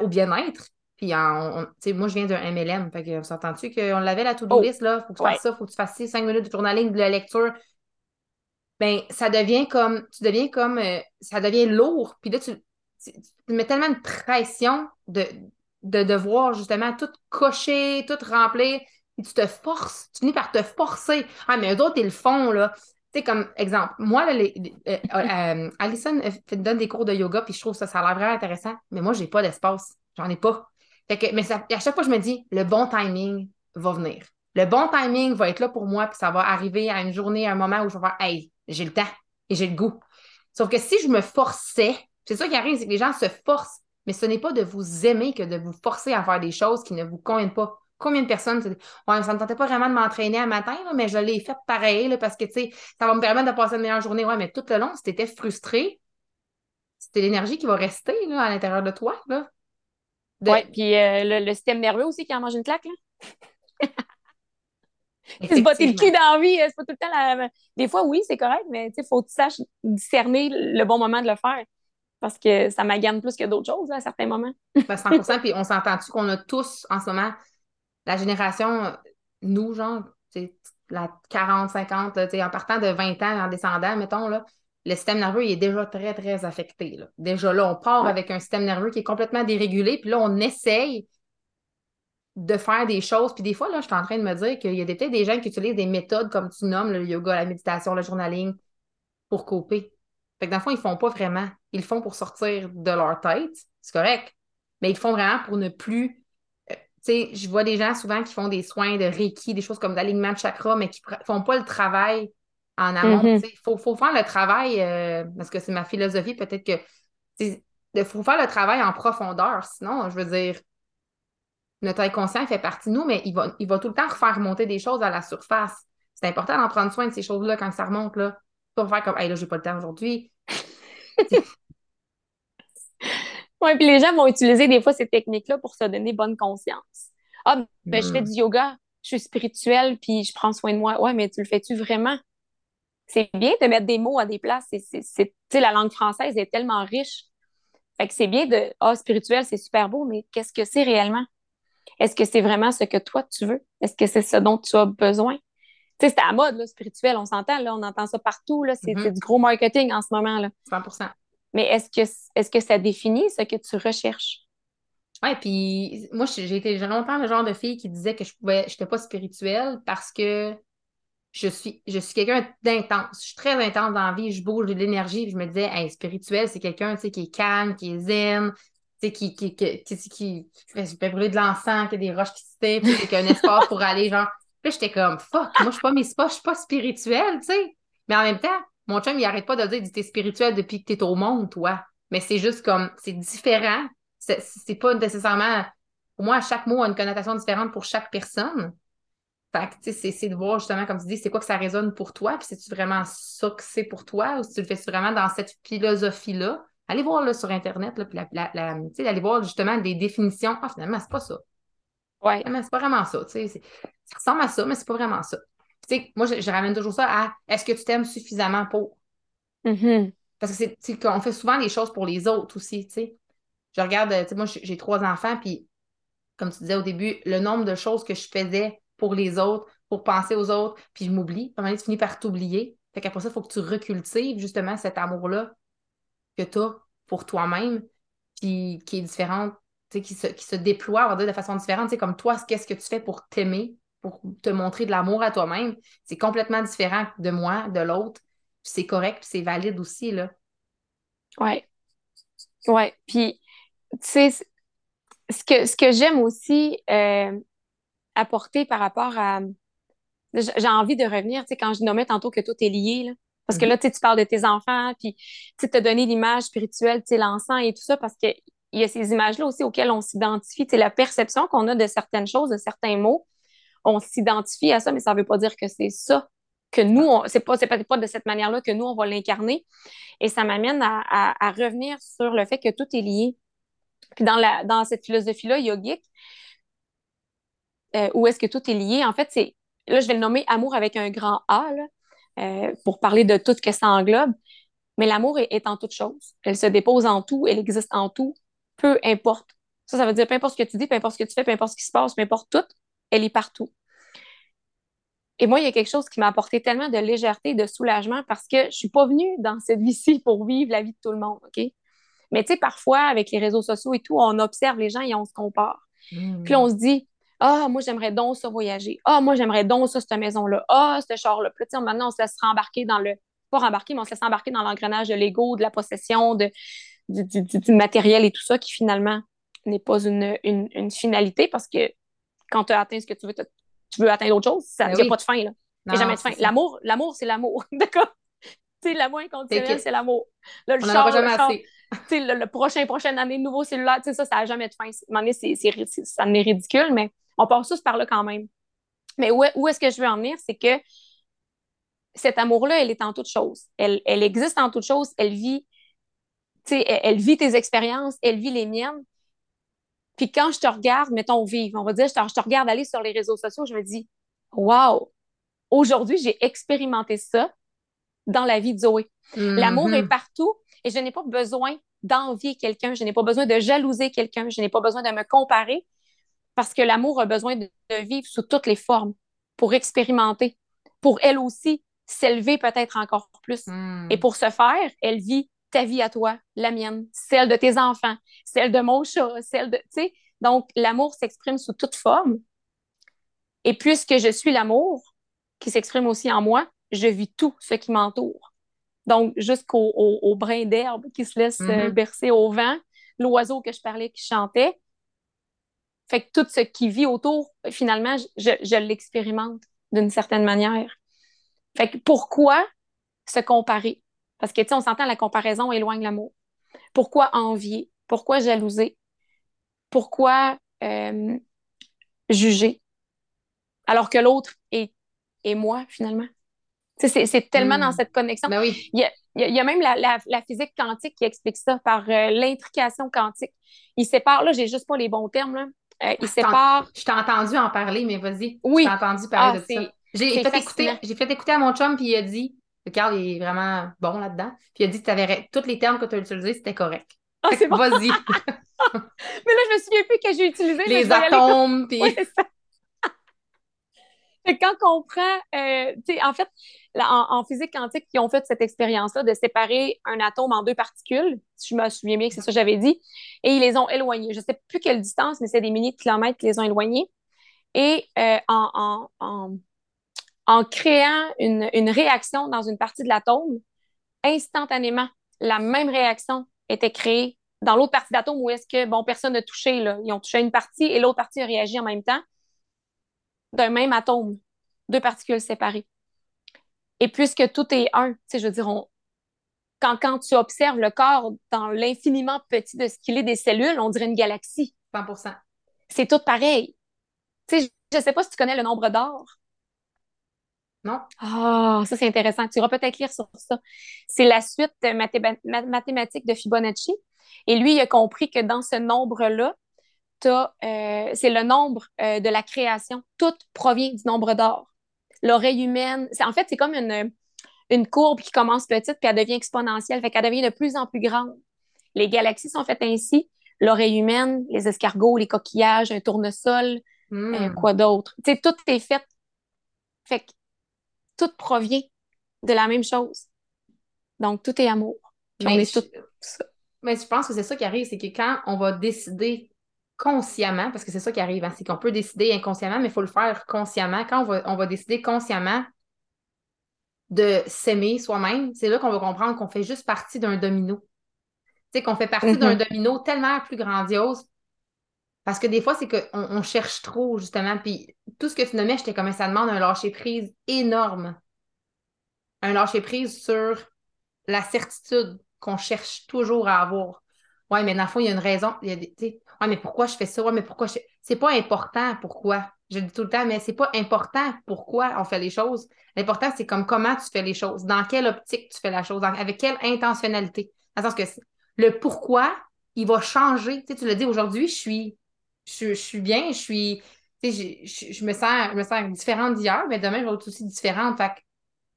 au bien-être, puis en, moi, je viens d'un MLM, fait que s'entend-tu qu'on l'avait la to-do oh, list, là, faut que tu fasses ça, faut que tu fasses 5 minutes de journaling, de la lecture, ben ça devient comme, tu deviens comme, euh, ça devient lourd. Puis là, tu, mets tellement de pression de, de devoir justement tout cocher, tout remplir. Et tu te forces, tu finis par te forcer. Ah, mais eux ils le font, là. Tu sais, comme exemple, moi, là, euh, euh, Alison donne des cours de yoga, puis je trouve ça, ça a l'air vraiment intéressant, mais moi, j'ai pas d'espace. J'en ai pas. Fait que, mais à chaque fois, je me dis, le bon timing va venir. Le bon timing va être là pour moi, puis ça va arriver à une journée, à un moment où je vais faire, hey, j'ai le temps et j'ai le goût. Sauf que si je me forçais, c'est ça qui arrive, c'est que les gens se forcent, mais ce n'est pas de vous aimer que de vous forcer à faire des choses qui ne vous conviennent pas. Combien de personnes se disent Ouais, ça ne me tentait pas vraiment de m'entraîner un matin, mais je l'ai fait pareil parce que ça va me permettre de passer une meilleure journée. Ouais, mais tout le long, si tu étais frustré, c'était l'énergie qui va rester là, à l'intérieur de toi. Là. Oui, puis euh, le, le, système nerveux aussi qui en mange une claque. Là. se botter le cul dans la vie, c'est pas tout le temps la... Des fois, oui, c'est correct, mais il faut que tu saches discerner le bon moment de le faire. Parce que ça m'agane plus que d'autres choses à certains moments. ben, 100% puis on s'entend-tu qu'on a tous, en ce moment, la génération, nous, genre, la 40, 50, en partant de 20 ans, en descendant, mettons, là, le système nerveux il est déjà très, très affecté. Déjà là, on part avec un système nerveux qui est complètement dérégulé, puis là, on essaye de faire des choses. Puis des fois, là, je suis en train de me dire qu'il y a peut-être des gens qui utilisent des méthodes comme tu nommes, le yoga, la méditation, le journaling, pour couper. Fait que dans le fond, ils ne font pas vraiment. Ils le font pour sortir de leur tête. C'est correct. Mais ils le font vraiment pour ne plus. Euh, tu sais, je vois des gens souvent qui font des soins de Reiki, des choses comme d'alignement de chakra, mais qui ne font pas le travail en amont. Mm-hmm. Il faut, faire le travail, euh, parce que c'est ma philosophie, peut-être que. Il faut faire le travail en profondeur. Sinon, je veux dire, notre inconscient fait partie de nous, mais il va, il va tout le temps refaire remonter des choses à la surface. C'est important d'en prendre soin de ces choses-là quand ça remonte. Là. Pas faire comme, hey, là, j'ai pas le temps aujourd'hui. oui, puis les gens vont utiliser des fois ces techniques-là pour se donner bonne conscience. Ah, ben, je fais hmm. du yoga, je suis spirituelle, puis je prends soin de moi. Ouais, mais tu le fais-tu vraiment? C'est bien de mettre des mots à des places. C'est, la langue française est tellement riche. Fait que c'est bien de, ah, spirituel, c'est super beau, mais qu'est-ce que c'est réellement? Est-ce que c'est vraiment ce que toi tu veux? Est-ce que c'est ce dont tu as besoin? Tu sais, c'est à la mode, là, spirituel, on s'entend, là, on entend ça partout, là, c'est, mm-hmm. du gros marketing en ce moment, là. 100 Mais est-ce que, est-ce que ça définit ce que tu recherches? Ouais, puis moi, j'ai été longtemps le genre de fille qui disait que je pouvais, j'étais pas spirituelle parce que je suis, je suis quelqu'un d'intense. Je suis très intense dans la vie, je bouge, j'ai de l'énergie. Je me disais, hey, spirituel, c'est quelqu'un qui est calme, qui est zen, qui, qui, qui, qui, fait brûler de l'encens, qui a des roches qui se tapent, qu'il y a un espace pour aller, genre. Puis j'étais comme, fuck, moi, je suis pas, pas, je suis pas spirituelle, tu sais. Mais en même temps, mon chum, il arrête pas de dire, t'es spirituel depuis que t'es au monde, toi. Mais c'est juste comme, c'est différent. C'est pas nécessairement, pour moi, chaque mot a une connotation différente pour chaque personne. Fait que, tu sais, c'est de voir justement, comme tu dis, c'est quoi que ça résonne pour toi, puis c'est-tu vraiment ça que c'est pour toi, ou si tu le fais vraiment dans cette philosophie-là? Allez voir là, sur Internet, là, puis la, la, allez voir justement des définitions. Ah, finalement, c'est pas ça. Ouais. Mais c'est pas vraiment ça. Ça ressemble à ça, mais c'est pas vraiment ça. moi, je, ramène toujours ça à est-ce que tu t'aimes suffisamment pour? Mm-hmm. Parce que c'est qu'on fait souvent des choses pour les autres aussi. Je regarde, moi, j'ai trois enfants, puis comme tu disais au début, le nombre de choses que je faisais pour les autres, pour penser aux autres, puis je m'oublie. À un moment donné, tu finis par t'oublier. Fait qu'après ça, il faut que tu recultives justement cet amour-là que tu as pour toi-même, puis qui est différente, qui se, qui se déploie, on va dire, de façon différente. sais comme toi, qu'est-ce que tu fais pour t'aimer, pour te montrer de l'amour à toi-même? C'est complètement différent de moi, de l'autre. C'est correct, c'est valide aussi, là. Ouais. Ouais. Puis, tu sais, ce que, ce que j'aime aussi euh, apporter par rapport à. J'ai envie de revenir, tu sais, quand je nommais tantôt que tout est lié, là. Parce que là, tu parles de tes enfants, puis tu te donner l'image spirituelle, tu l'encens et tout ça, parce qu'il y a ces images-là aussi auxquelles on s'identifie. La perception qu'on a de certaines choses, de certains mots, on s'identifie à ça, mais ça ne veut pas dire que c'est ça que nous, c'est pas, pas de cette manière-là que nous, on va l'incarner. Et ça m'amène à, revenir sur le fait que tout est lié. Puis dans, la, dans cette philosophie-là yogique, euh, où est-ce que tout est lié, en fait, c'est, là, je vais le nommer amour avec un grand A, là. Euh, pour parler de tout ce que ça englobe. Mais l'amour est, en toute chose. Elle se dépose en tout, elle existe en tout, peu importe. Ça, ça veut dire peu importe ce que tu dis, peu importe ce que tu fais, peu importe ce qui se passe, peu importe tout, elle est partout. Et moi, il y a quelque chose qui m'a apporté tellement de légèreté, de soulagement parce que je suis pas venue dans cette vie-ci pour vivre la vie de tout le monde, OK? Mais tu sais, parfois, avec les réseaux sociaux et tout, on observe les gens et on se compare. Mmh. Puis on se dit, ah, moi, j'aimerais donc ça voyager. Ah, moi, j'aimerais donc ça, cette maison-là. Ah, ce char-là. Puis maintenant, on se laisse embarquer dans le. Pas rembarquer, mais on se laisse embarquer dans l'engrenage de l'ego, de la possession, de, du, matériel et tout ça, qui finalement n'est pas une, une, finalité parce que quand tu as atteint ce que tu veux, tu veux atteindre autre chose, ça n'a ben pas de fin. Là. Il n'y a jamais de fin. L'amour, l'amour, c'est l'amour. D'accord? Tu l'amour inconditionnel, c'est l'amour. le on char, jamais assez. Le, le, prochain, prochaine année, nouveau cellulaire, ça, ça n'a jamais de fin. c'est, ça me ridicule, mais on passe tous par là quand même. Mais où, est-ce que je veux en venir? C'est que cet amour-là, elle est en toute chose. Elle, existe en toute chose. Elle vit, elle, elle vit tes expériences, elle vit les miennes. Puis quand je te regarde, mettons vivre, on va dire, je te, regarde aller sur les réseaux sociaux, je me dis, wow, aujourd'hui, j'ai expérimenté ça dans la vie de Zoé. L'amour est partout et je n'ai pas besoin d'envier quelqu'un, je n'ai pas besoin de jalouser quelqu'un, je n'ai pas besoin de me comparer parce que l'amour a besoin de, vivre sous toutes les formes pour expérimenter, pour elle aussi s'élever peut-être encore plus. Hmm. Et pour ce faire, elle vit ta vie à toi, la mienne, celle de tes enfants, celle de mon chat, celle de, tu sais. Donc, l'amour s'exprime sous toute forme. Et puisque je suis l'amour, qui s'exprime aussi en moi, je vis tout ce qui m'entoure. Donc, jusqu'au au, brin d'herbe qui se laisse euh, Mhm. bercer au vent, l'oiseau que je parlais qui chantait. Fait que tout ce qui vit autour, finalement, je, je l'expérimente d'une certaine manière. Fait que pourquoi se comparer? Parce que, tu sais, on s'entend, la comparaison éloigne l'amour. Pourquoi envier? Pourquoi jalouser? Pourquoi euh, juger? Alors que l'autre est, est moi, finalement. Tu sais, C'est tellement Mm. dans cette connexion. Ben oui. Il y a, il y a- il y a même la, la- la physique quantique qui explique ça par euh, l'intrication quantique. Il sépare, là, j'ai juste pas les bons termes, là. Euh, il sépare. Je t'ai entendu en parler, mais vas-y. Oui. Je t'ai entendu parler Ah, de ça. J'ai fait, écouter, j'ai fait écouter à mon chum, puis il a dit, Carl est vraiment bon là-dedans, puis il a dit que t'avais, tous les termes que tu as utilisés, c'était correct. Ah, c'est bon. Vas-y. Mais là, je me souviens plus que j'ai utilisé. les atomes, puis c'est ça. Fait que quand on prend, euh, tu sais, en fait, en, physique quantique, ils ont fait cette expérience-là de séparer un atome en deux particules, si je me souviens bien que c'est ça que j'avais dit, et ils les ont éloignés. Je sais plus quelle distance, mais c'est des milliers de kilomètres qui les ont éloignés. Et euh, en, en, en, en créant une, une réaction dans une partie de l'atome, instantanément, la même réaction était créée dans l'autre partie d'atome où est-ce que, bon, personne n'a touché, là. Ils ont touché une partie et l'autre partie a réagi en même temps d'un même atome, deux particules séparées. Et puisque tout est un, tu sais, je veux dire, on- quand, quand tu observes le corps dans l'infiniment petit de ce qu'il est des cellules, on dirait une galaxie. 100%. C'est tout pareil. Tu sais, je ne sais pas si tu connais le nombre d'or. Non? Ah, ça c'est intéressant. Tu iras peut-être lire sur ça. C'est la suite mathéma- ma- mathématique de Fibonacci. Et lui, il a compris que dans ce nombre-là, euh, c'est le nombre euh, de la création. Tout provient du nombre d'or. L'oreille humaine, c'est, en fait, c'est comme une, une courbe qui commence petite puis elle devient exponentielle, fait qu'elle devient de plus en plus grande. Les galaxies sont faites ainsi. L'oreille humaine, les escargots, les coquillages, un tournesol, Hmm. euh, quoi d'autre. Tu sais, tout est fait. Fait que tout provient de la même chose. Donc, tout est amour. Puis on Mais est je- tout ça. Mais je pense que c'est ça qui arrive, c'est que quand on va décider consciemment, parce que c'est ça qui arrive, hein, c'est qu'on peut décider inconsciemment, mais il faut le faire consciemment. Quand on va, on va décider consciemment de s'aimer soi-même, c'est là qu'on va comprendre qu'on fait juste partie d'un domino. Tu sais, qu'on fait partie d'un domino tellement plus grandiose. Parce que des fois, c'est qu'on on cherche trop, justement. Puis tout ce que tu nommais, j'étais comme ça demande un lâcher-prise énorme. Un lâcher-prise sur la certitude qu'on cherche toujours à avoir. Ouais, mais dans le fond, il y a une raison. Il y a des, ouais, mais pourquoi je fais ça? Mais pourquoi je. C'est pas important pourquoi. Je le dis tout le temps, mais c'est pas important pourquoi on fait les choses. L'important, c'est comme comment tu fais les choses, dans quelle optique tu fais la chose, avec quelle intentionnalité? Dans le sens que le pourquoi, il va changer. Tu sais, tu l'as dit aujourd'hui, je suis, je, suis bien, je suis. Je, je- me sens, je me sens différente d'hier, mais demain, je vais être aussi différente. Fait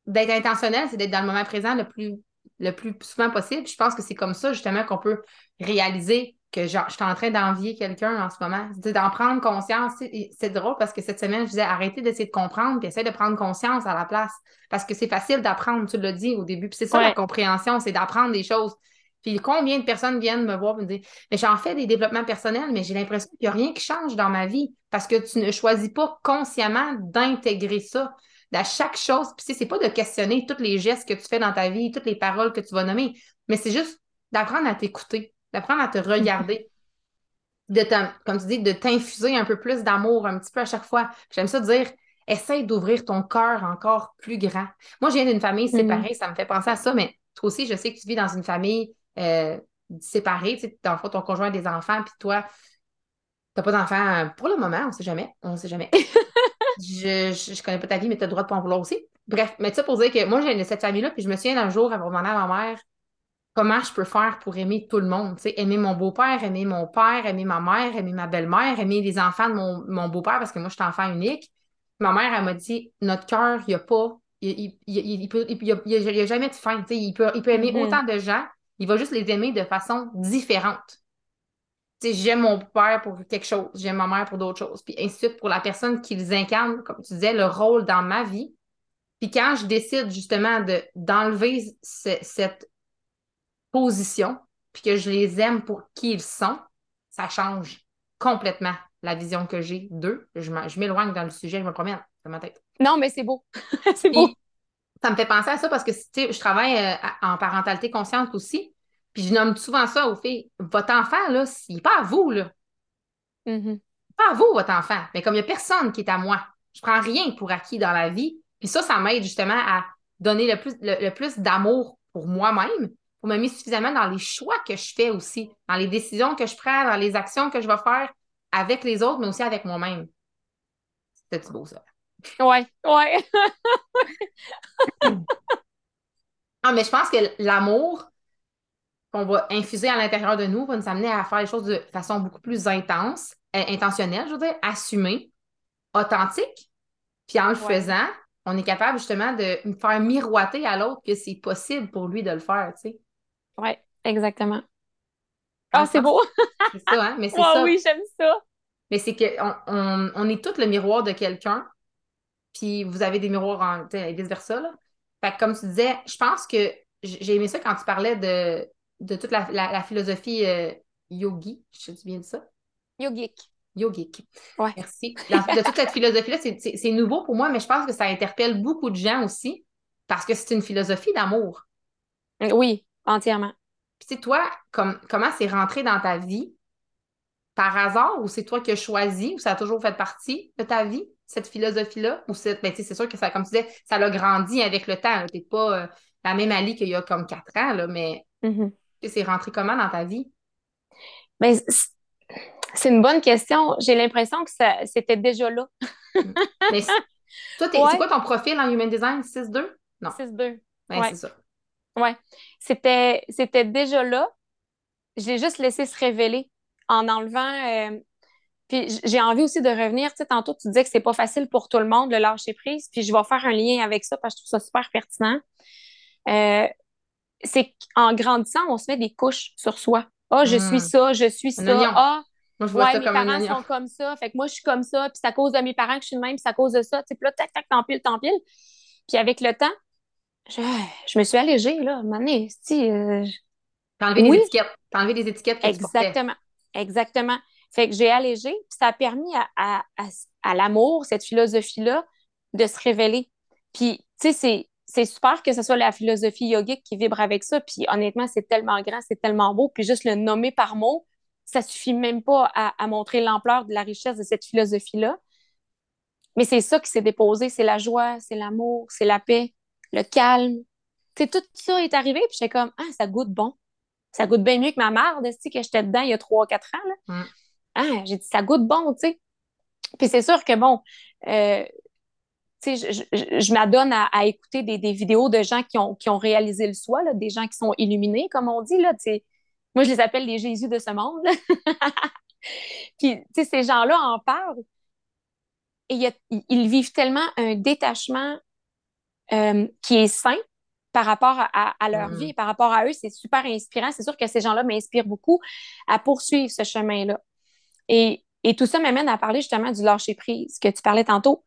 d'être intentionnel, c'est d'être dans le moment présent le plus, le plus souvent possible. Je pense que c'est comme ça, justement, qu'on peut réaliser que genre, je suis en train d'envier quelqu'un en ce moment. D'en prendre conscience. C'est drôle parce que cette semaine, je disais arrêtez d'essayer de comprendre puis essayez de prendre conscience à la place. Parce que c'est facile d'apprendre, tu l'as dit au début. Puis c'est ça Ouais. la compréhension, c'est d'apprendre des choses. Puis combien de personnes viennent me voir et me dire Mais j'en fais des développements personnels, mais j'ai l'impression qu'il n'y a rien qui change dans ma vie parce que tu ne choisis pas consciemment d'intégrer ça à chaque chose. Puis c'est pas de questionner tous les gestes que tu fais dans ta vie, toutes les paroles que tu vas nommer, mais c'est juste d'apprendre à t'écouter, d'apprendre à te regarder. De comme tu dis, de t'infuser un peu plus d'amour un petit peu à chaque fois. J'aime ça dire, essaye d'ouvrir ton cœur encore plus grand. Moi, je viens d'une famille séparée, ça me fait penser à ça, mais toi aussi, je sais que tu vis dans une famille euh, séparée, tu sais, dans le fond, ton conjoint a des enfants, puis toi, t'as pas d'enfants euh, pour le moment, on sait jamais, on sait jamais. je, je, je connais pas ta vie, mais tu as le droit de pas en vouloir aussi. Bref, mais ça pour dire que moi, j'ai cette famille-là, puis je me souviens d'un jour avoir demandé à ma mère comment je peux faire pour aimer tout le monde. tu sais, aimer mon beau-père, aimer mon père, aimer ma mère, aimer ma belle-mère, aimer les enfants de mon, mon beau-père, parce que moi, je suis enfant unique. Ma mère, elle m'a dit notre cœur, il n'y a pas. Il, il, il, il peut, il, il, il, il y a jamais de fin. tu sais, Il peut, il peut aimer Mhm. autant de gens, il va juste les aimer de façon différente. Tu sais, j'aime mon père pour quelque chose, j'aime ma mère pour d'autres choses, puis ainsi de suite pour la personne qu'ils incarnent, comme tu disais, le rôle dans ma vie. Puis quand je décide justement de, d'enlever cette position, puis que je les aime pour qui ils sont, ça change complètement la vision que j'ai d'eux. Je, m'éloigne dans le sujet, je me promène dans ma tête. Non, mais c'est beau. c'est beau. ça me fait penser à ça parce que je travaille euh, en parentalité consciente aussi. Puis je nomme souvent ça aux filles. Votre enfant, là, il n'est pas à vous, là. Mm-hmm. Pas à vous, votre enfant. Mais comme il n'y a personne qui est à moi, je prends rien pour acquis dans la vie. Puis ça, ça m'aide justement à donner le plus, le, plus d'amour pour moi-même, pour me mettre suffisamment dans les choix que je fais aussi, dans les décisions que je prends, dans les actions que je vais faire avec les autres, mais aussi avec moi-même. C'est beau, ça. Ouais, ouais. ah, mais je pense que l'amour, qu'on va infuser à l'intérieur de nous va nous amener à faire les choses de façon beaucoup plus intense, euh, intentionnelle, je veux dire, assumée, authentique. Puis en le faisant, on est capable justement de faire miroiter à l'autre que c'est possible pour lui de le faire, tu sais. Oui, exactement. Ah, c'est beau! c'est ça, hein? Mais c'est ça. oui, j'aime ça. Mais c'est qu'on on, on, est tous le miroir de quelqu'un, puis vous avez des miroirs en, vice-versa, là. Fait que comme tu disais, je pense que j'ai aimé ça quand tu parlais de de toute la, philosophie euh, yogi. Je sais bien de ça? Yogique. Yogique. Ouais. Merci. de toute cette philosophie-là, c'est nouveau pour moi, mais je pense que ça interpelle beaucoup de gens aussi parce que c'est une philosophie d'amour. Oui, entièrement. Puis, toi, comme, comment c'est rentré dans ta vie? Par hasard ou c'est toi qui as choisi ou ça a toujours fait partie de ta vie, cette philosophie-là? Ou c'est ben, c'est sûr que ça, comme tu disais, ça l'a grandi avec le temps. Tu n'es pas euh, la même Ali qu'il y a comme quatre ans, là, mais mm-hmm c'est rentré comment dans ta vie? Ben, c'est une bonne question. J'ai l'impression que c'était déjà là. Mais toi, c'est quoi ton profil en Human Design? 6-2? Non. 6-2. Ben, c'est ça. Oui. C'était déjà là. Je l'ai juste laissé se révéler en enlevant. Euh, puis j'ai envie aussi de revenir. Tu sais, tantôt, tu disais que c'est pas facile pour tout le monde, le lâcher prise. Puis je vais faire un lien avec ça parce que je trouve ça super pertinent. Euh, c'est qu'en grandissant, on se met des couches sur soi. Ah, oh, je suis hmm. ça, je suis ça. Ah, moi, je vois ouais, mes parents sont comme ça. Fait que moi, je suis comme ça. Puis c'est à cause de mes parents que je suis de même. Puis c'est à cause de ça. Tu sais, puis là, tac, tac, t'empiles, t'empiles. Puis avec le temps, je, je me suis allégée, là. Mané, tu euh... T'as enlevé des étiquettes. T'as enlevé des étiquettes que Exactement. Exactement. Fait que j'ai allégé. Puis ça a permis à, à, à, à l'amour, cette philosophie-là, de se révéler. Puis, tu sais, c'est c'est super que ce soit la philosophie yogique qui vibre avec ça. Puis honnêtement, c'est tellement grand, c'est tellement beau. Puis juste le nommer par mot, ça suffit même pas à, montrer l'ampleur de la richesse de cette philosophie-là. Mais c'est ça qui s'est déposé, c'est la joie, c'est l'amour, c'est la paix, le calme. sais, tout ça est arrivé, puis j'étais comme, ah, ça goûte bon. Ça goûte bien mieux que ma mère, que j'étais dedans il y a trois, quatre ans. Là. Mm. Ah, j'ai dit, ça goûte bon, tu sais. Puis c'est sûr que, bon, euh, je, m'adonne à, écouter des, vidéos de gens qui ont, qui ont réalisé le soi, des gens qui sont illuminés, comme on dit. Là, moi, je les appelle les Jésus de ce monde. Puis, ces gens-là en parlent et ils vivent tellement un détachement euh, qui est sain par rapport à, leur mm. vie, par rapport à eux. C'est super inspirant. C'est sûr que ces gens-là m'inspirent beaucoup à poursuivre ce chemin-là. Et, et tout ça m'amène à parler justement du lâcher-prise que tu parlais tantôt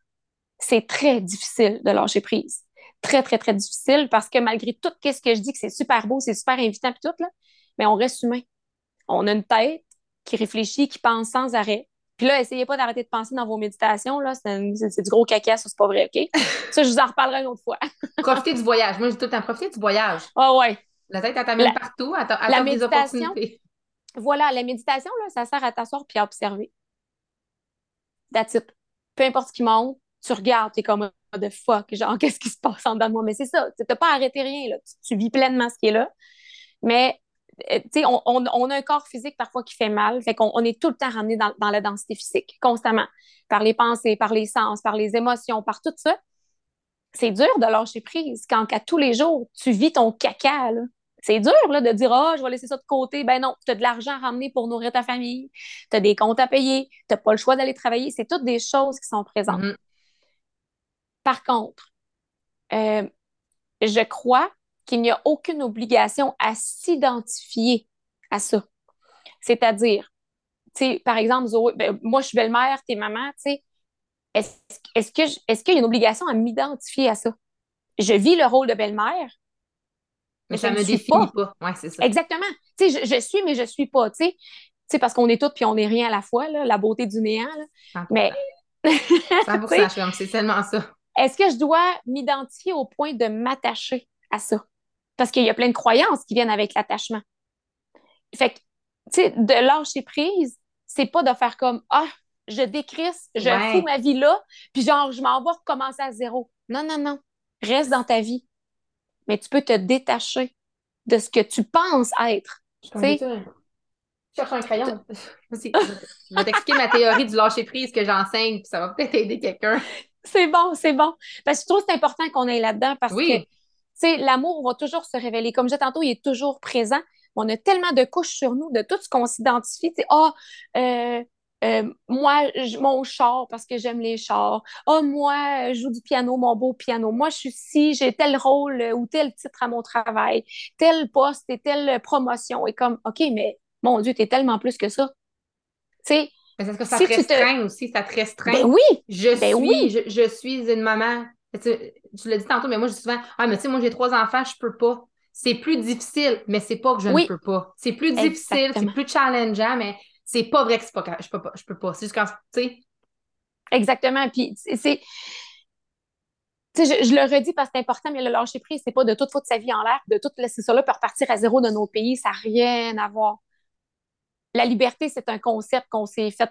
c'est très difficile de lâcher prise. Très, très, très difficile parce que malgré tout ce que je dis, que c'est super beau, c'est super invitant, puis tout, là, mais on reste humain. On a une tête qui réfléchit, qui pense sans arrêt. Puis là, essayez pas d'arrêter de penser dans vos méditations, là, c'est, du gros caca, ça, c'est pas vrai, OK? ça, je vous en reparlerai une autre fois. profitez du voyage. Moi, je dis tout le temps, profitez du voyage. Ah ouais. La tête, elle t'amène partout, elle, la méditation, Voilà, la méditation, là, ça sert à t'asseoir puis à observer. That's it. Peu importe ce qui monte, tu regardes, tu es comme de fuck, genre, qu'est-ce qui se passe en dedans de moi? Mais c'est ça, tu n'as pas arrêté rien, là. Tu, vis pleinement ce qui est là. Mais, euh, sais, on, on, a un corps physique parfois qui fait mal, fait qu'on on est tout le temps ramené dans, dans, la densité physique, constamment, par les pensées, par les sens, par les émotions, par tout ça. C'est dur de lâcher prise quand, qu'à tous les jours, tu vis ton caca, là. C'est dur là, de dire Ah, oh, je vais laisser ça de côté. Ben non, tu as de l'argent à ramener pour nourrir ta famille, tu as des comptes à payer, tu n'as pas le choix d'aller travailler. C'est toutes des choses qui sont présentes. Mm-hmm. Par contre, euh, je crois qu'il n'y a aucune obligation à s'identifier à ça. C'est-à-dire, par exemple, ben, moi, je suis belle-mère, t'es maman, tu sais, est-ce, est-ce, que, est-ce qu'il y a une obligation à m'identifier à ça? je vis le rôle de belle-mère. Mais, ça me définit pas. Ouais, c'est ça. Exactement. Tu sais, je, suis, mais je suis pas, tu sais. parce qu'on est toutes puis on n'est rien à la fois, là, la beauté du néant. Là. Mais. 100%, c'est tellement ça. Est-ce que je dois m'identifier au point de m'attacher à ça? Parce qu'il y a plein de croyances qui viennent avec l'attachement. Fait que, tu sais, de lâcher prise, c'est pas de faire comme Ah, je décrisse, je fous ma vie là, puis genre, je m'en vais recommencer à zéro. Non, non, non. Reste dans ta vie. Mais tu peux te détacher de ce que tu penses être. Tu sais? cherche un crayon. je vais t'expliquer ma théorie du lâcher prise que j'enseigne, puis ça va peut-être aider quelqu'un. C'est bon, c'est bon. Parce que je trouve que c'est important qu'on aille là-dedans parce que, tu sais, l'amour va toujours se révéler. Comme je disais tantôt, il est toujours présent. On a tellement de couches sur nous, de tout ce qu'on s'identifie. Tu sais, ah, euh, euh, moi, mon char parce que j'aime les chars. Ah, moi, je joue du piano, mon beau piano. Moi, je suis ici, j'ai tel rôle ou tel titre à mon travail, tel poste et telle promotion. Et comme, OK, mais mon Dieu, tu es tellement plus que ça. Tu sais, mais c'est parce que ça te restreint aussi, ça te restreint. Ben oui! Je ben suis, oui. Je, suis une maman. Tu, l'as dit tantôt, mais moi, je dis souvent, ah, mais tu sais, moi, j'ai trois enfants, je peux pas. C'est plus difficile, mais c'est pas que je ne peux pas. C'est plus difficile, c'est plus challengeant, mais c'est pas vrai que c'est pas je peux pas. Je peux pas. C'est juste quand, tu sais. Exactement. Puis, c'est. Je, je, le redis parce que c'est important, mais le lâcher prise, c'est pas de tout foutre sa vie en l'air, de tout laisser ça là pour repartir à zéro de nos pays. Ça n'a rien à voir la liberté, c'est un concept qu'on s'est fait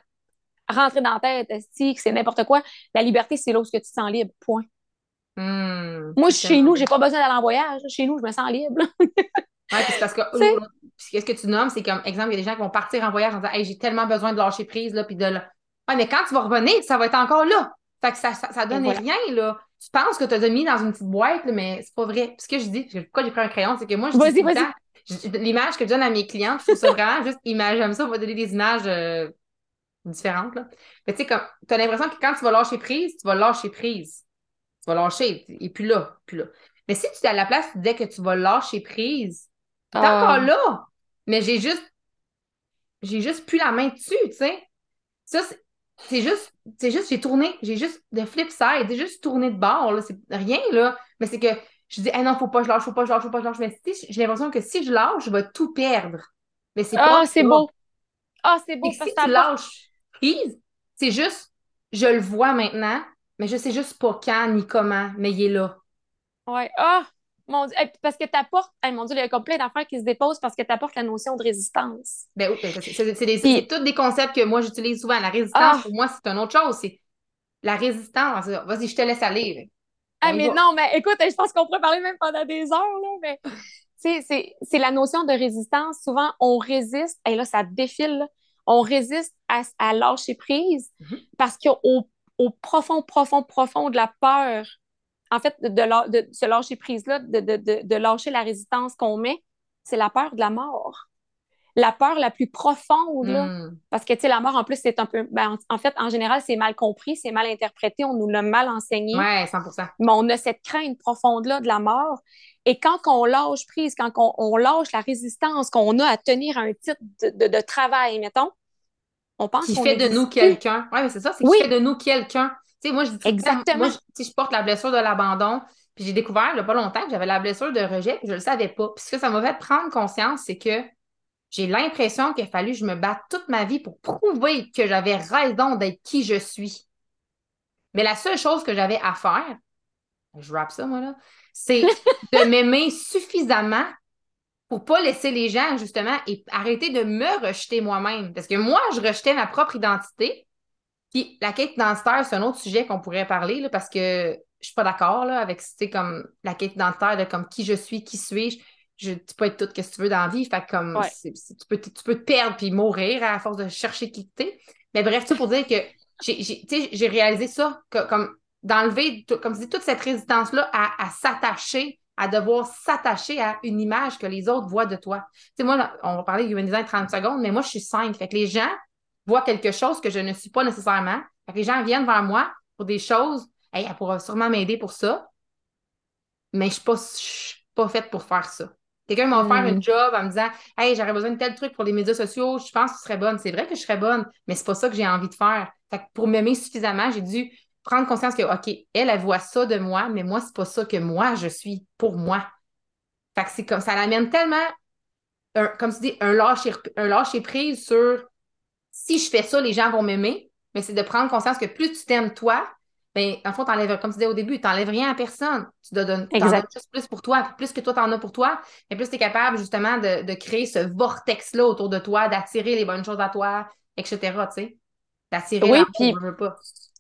rentrer dans la tête, c'est n'importe quoi. La liberté, c'est où tu te sens libre, point. Hmm, Moi, chez nous, j'ai pas besoin d'aller en voyage. Chez nous, je me sens libre. oui, c'est parce que qu'est-ce que tu nommes, c'est comme exemple, il y a des gens qui vont partir en voyage en disant Hey, j'ai tellement besoin de lâcher prise, là, puis de là. Ouais, mais quand tu vas revenir, ça va être encore là. Fait que ça, ça, donne rien, là. Tu penses que tu as mis dans une petite boîte, là, mais c'est pas vrai. ce que je dis, pourquoi j'ai pris un crayon, c'est que moi, je dis tout le temps, l'image que je donne à mes clients, je trouve ça vraiment juste image. J'aime ça, on va donner des images euh, différentes. Là. Mais tu sais, comme tu as l'impression que quand tu vas lâcher prise, tu vas lâcher prise. Tu vas lâcher, et puis là, puis là. Mais si tu es à la place, tu disais que tu vas lâcher prise, tu es ah. encore là. Mais j'ai juste j'ai juste plus la main dessus, tu sais. Ça, c'est juste, c'est juste, j'ai tourné, j'ai juste de flip side, j'ai juste tourné de bord, là. C'est rien, là. Mais c'est que je dis, ah non, faut pas que je lâche, faut pas que je lâche, faut pas que je lâche. Mais j'ai l'impression que si je lâche, je vais tout perdre. Mais c'est pas. Ah, c'est beau. Ah, c'est beau. si tu lâches prise, c'est juste, je le vois maintenant, mais je sais juste pas quand ni comment, mais il est là. Ouais. Ah, mon Dieu. Parce que tu apportes, mon Dieu, il y a plein d'affaires qui se déposent parce que tu apportes la notion de résistance. Ben oui, ben, c'est tous des concepts que moi j'utilise souvent. La résistance, ah. pour moi, c'est une autre chose. C'est la résistance. Vas-y, je te laisse aller. Ah, mais non, mais écoute, je pense qu'on pourrait parler même pendant des heures, là, mais c'est la notion de résistance. Souvent, on résiste, et là, ça défile, on résiste à, à lâcher prise mm-hmm. parce qu'au au profond, profond, profond de la peur, en fait, de, de, ce lâcher prise-là, de, de, de lâcher la résistance qu'on met, c'est la peur de la mort la peur la plus profonde, là, hmm. parce que, tu sais, la mort, en plus, c'est un peu... Ben, en, fait, en général, c'est mal compris, c'est mal interprété, on nous l'a mal enseigné. Oui, 100% Mais on a cette crainte profonde-là de la mort. Et quand on lâche prise, quand on, lâche la résistance qu'on a à tenir un titre de, travail, mettons, on pense Qui fait de nous quelqu'un. Oui, mais c'est ça, c'est qui fait de nous quelqu'un. Tu sais, moi, je dis Exactement. Moi, je, je porte la blessure de l'abandon, puis j'ai découvert, il n'y a pas longtemps, que j'avais la blessure de rejet, puis je ne le savais pas. Puis ce que ça m'a fait prendre conscience, c'est que j'ai l'impression qu'il a fallu que je me batte toute ma vie pour prouver que j'avais raison d'être qui je suis. Mais la seule chose que j'avais à faire, je rappe ça, moi, là, c'est de m'aimer suffisamment pour pas laisser les gens, justement, et arrêter de me rejeter moi-même. Parce que moi, je rejetais ma propre identité. Puis la quête identitaire, c'est un autre sujet qu'on pourrait parler, là, parce que je suis pas d'accord avec, comme la quête identitaire de comme qui je suis, qui suis-je je, tu peux être tout ce que tu veux dans la vie. Fait comme tu, peux, tu peux te perdre puis mourir à force de chercher qui t'es. Mais bref, tout pour dire que j'ai réalisé ça, comme d'enlever, comme tu dis, toute cette résistance-là à, s'attacher, à devoir s'attacher à une image que les autres voient de toi. Tu sais, moi, on va parler de human design 30 secondes, mais moi, je suis simple. Fait que les gens voient quelque chose que je ne suis pas nécessairement. Fait que les gens viennent vers moi pour des choses. Hey, elle pourra sûrement m'aider pour ça. Mais je ne suis pas faite pour faire ça. Quelqu'un m'a offert un job en me disant Hey, j'aurais besoin de tel truc pour les médias sociaux, je pense que tu serais bonne. C'est vrai que je serais bonne, mais c'est pas ça que j'ai envie de faire. Fait que pour m'aimer suffisamment, j'ai dû prendre conscience que, OK, elle, elle voit ça de moi, mais moi, c'est pas ça que moi, je suis pour moi. Fait que c'est comme ça l'amène tellement, comme tu dis, un lâcher, un lâcher prise sur si je fais ça, les gens vont m'aimer, mais c'est de prendre conscience que plus tu t'aimes toi, ben, en fond, t'enlèves, comme tu disais au début, tu n'enlèves rien à personne. Tu dois donner juste plus pour toi. Plus que toi, tu en as pour toi, et plus tu es capable justement de, créer ce vortex-là autour de toi, d'attirer les bonnes choses à toi, etc. Tu sais, d'attirer oui, puis,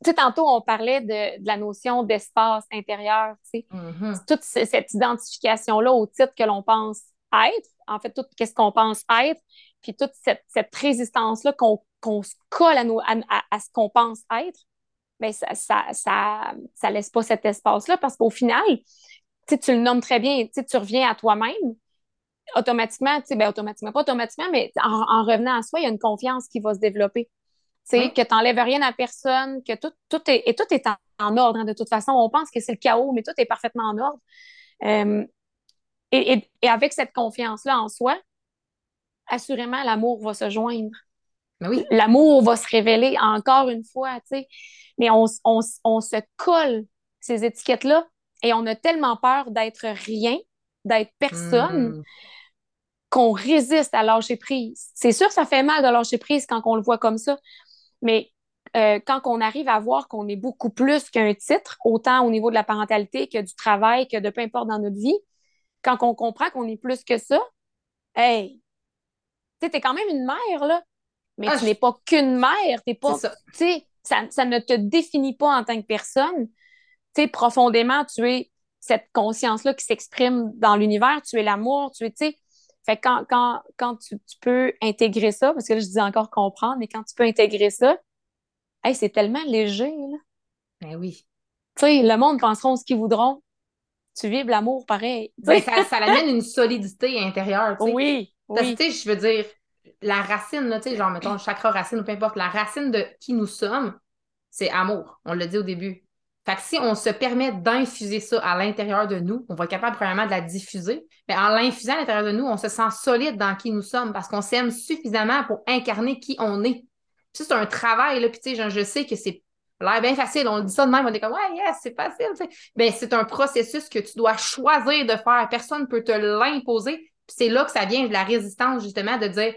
Tu sais, tantôt, on parlait de, la notion d'espace intérieur, tu sais. Mm-hmm. Toute cette identification-là au titre que l'on pense être, en fait, tout ce qu'on pense être, puis toute cette, résistance-là qu'on se colle à, à ce qu'on pense être, mais ça, ça, ça, ça laisse pas cet espace-là parce qu'au final, tu le nommes très bien, tu reviens à toi-même, automatiquement, ben, automatiquement, pas automatiquement, mais en, revenant à soi, il y a une confiance qui va se développer. Sais Que tu n'enlèves rien à personne, que tout, tout est, et tout est en, ordre. Hein, de toute façon, on pense que c'est le chaos, mais tout est parfaitement en ordre. Euh, et, et, avec cette confiance-là en soi, assurément, l'amour va se joindre. Ben oui. L'amour va se révéler encore une fois, tu sais mais on, se colle ces étiquettes-là et on a tellement peur d'être rien, d'être personne, hmm. qu'on résiste à lâcher prise. C'est sûr, ça fait mal de lâcher prise quand on le voit comme ça, mais euh, quand on arrive à voir qu'on est beaucoup plus qu'un titre, autant au niveau de la parentalité que du travail, que de peu importe dans notre vie, quand on comprend qu'on est plus que ça, hey, tu es quand même une mère, là, mais ah, tu n'es pas qu'une mère, t'es pas, tu sais, ça, ne te définit pas en tant que personne. Tu sais, profondément, tu es cette conscience-là qui s'exprime dans l'univers, tu es l'amour, tu es, tu sais. Fait quand, quand, quand tu, peux intégrer ça, parce que là, je dis encore comprendre, mais quand tu peux intégrer ça, hey, c'est tellement léger, là. Ben oui. Tu sais, le monde pensera ce qu'ils voudront. Tu vibres l'amour pareil. Ben, ça, ça amène une solidité intérieure. Oui. oui. tu sais, je veux dire, la racine, là, tu sais, genre, mettons, le chakra racine ou peu importe, la racine de qui nous sommes, c'est amour. On l'a dit au début. Fait que si on se permet d'infuser ça à l'intérieur de nous, on va être capable premièrement de la diffuser, mais en l'infusant à l'intérieur de nous, on se sent solide dans qui nous sommes parce qu'on s'aime suffisamment pour incarner qui on est. Puis c'est un travail, là, puis tu sais, je sais que c'est l'air bien facile. On dit ça de même, on est comme, ouais, yes, c'est facile. Mais c'est un processus que tu dois choisir de faire. Personne ne peut te l'imposer. Puis c'est là que ça vient de la résistance, justement, de dire,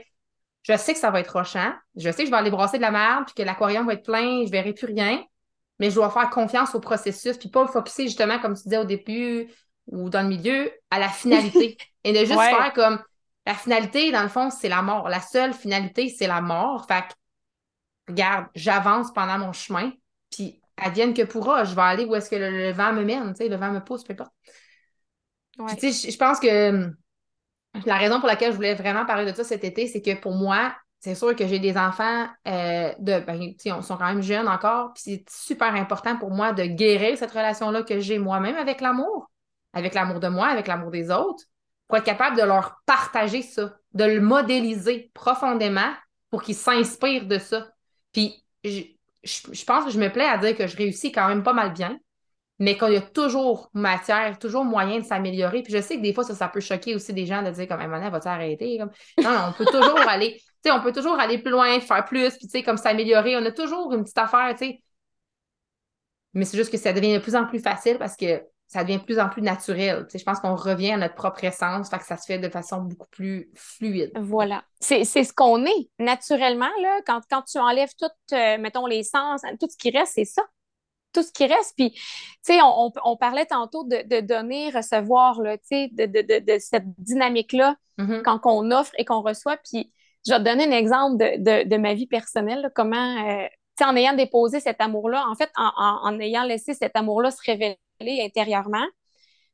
je sais que ça va être rochant. Je sais que je vais aller brasser de la merde, puis que l'aquarium va être plein, je verrai plus rien. Mais je dois faire confiance au processus, puis pas le focuser justement, comme tu disais au début ou dans le milieu, à la finalité. Et de juste faire comme la finalité, dans le fond, c'est la mort. La seule finalité, c'est la mort. Fait que, regarde, j'avance pendant mon chemin, puis advienne que pourra, je vais aller où est-ce que le, vent me mène, tu sais, le vent me pousse, peu importe. tu sais, je pense que la raison pour laquelle je voulais vraiment parler de ça cet été, c'est que pour moi, c'est sûr que j'ai des enfants euh, de, ben, ils sont quand même jeunes encore, puis c'est super important pour moi de guérir cette relation-là que j'ai moi-même avec l'amour, avec l'amour de moi, avec l'amour des autres, pour être capable de leur partager ça, de le modéliser profondément pour qu'ils s'inspirent de ça. Puis je, je, pense que je me plais à dire que je réussis quand même pas mal bien mais qu'il y a toujours matière, toujours moyen de s'améliorer. Puis je sais que des fois, ça, ça peut choquer aussi des gens de dire comme, Emmanuel, va-tu arrêter? Comme... Non, non, on peut toujours aller, sais, on peut toujours aller plus loin, faire plus, puis tu sais, comme s'améliorer. On a toujours une petite affaire, tu sais. Mais c'est juste que ça devient de plus en plus facile parce que ça devient de plus en plus naturel. Tu sais, je pense qu'on revient à notre propre essence, fait que ça se fait de façon beaucoup plus fluide. Voilà. C'est ce qu'on est naturellement, là. Quand, quand tu enlèves tout, euh, mettons, les sens, tout ce qui reste, c'est ça tout ce qui reste. Puis, tu sais, on, parlait tantôt de, donner, recevoir, tu sais, de, cette dynamique-là mm-hmm. quand on offre et qu'on reçoit. Puis, je vais te donner un exemple de, ma vie personnelle, comment, euh, tu sais, en ayant déposé cet amour-là, en fait, en, ayant laissé cet amour-là se révéler intérieurement,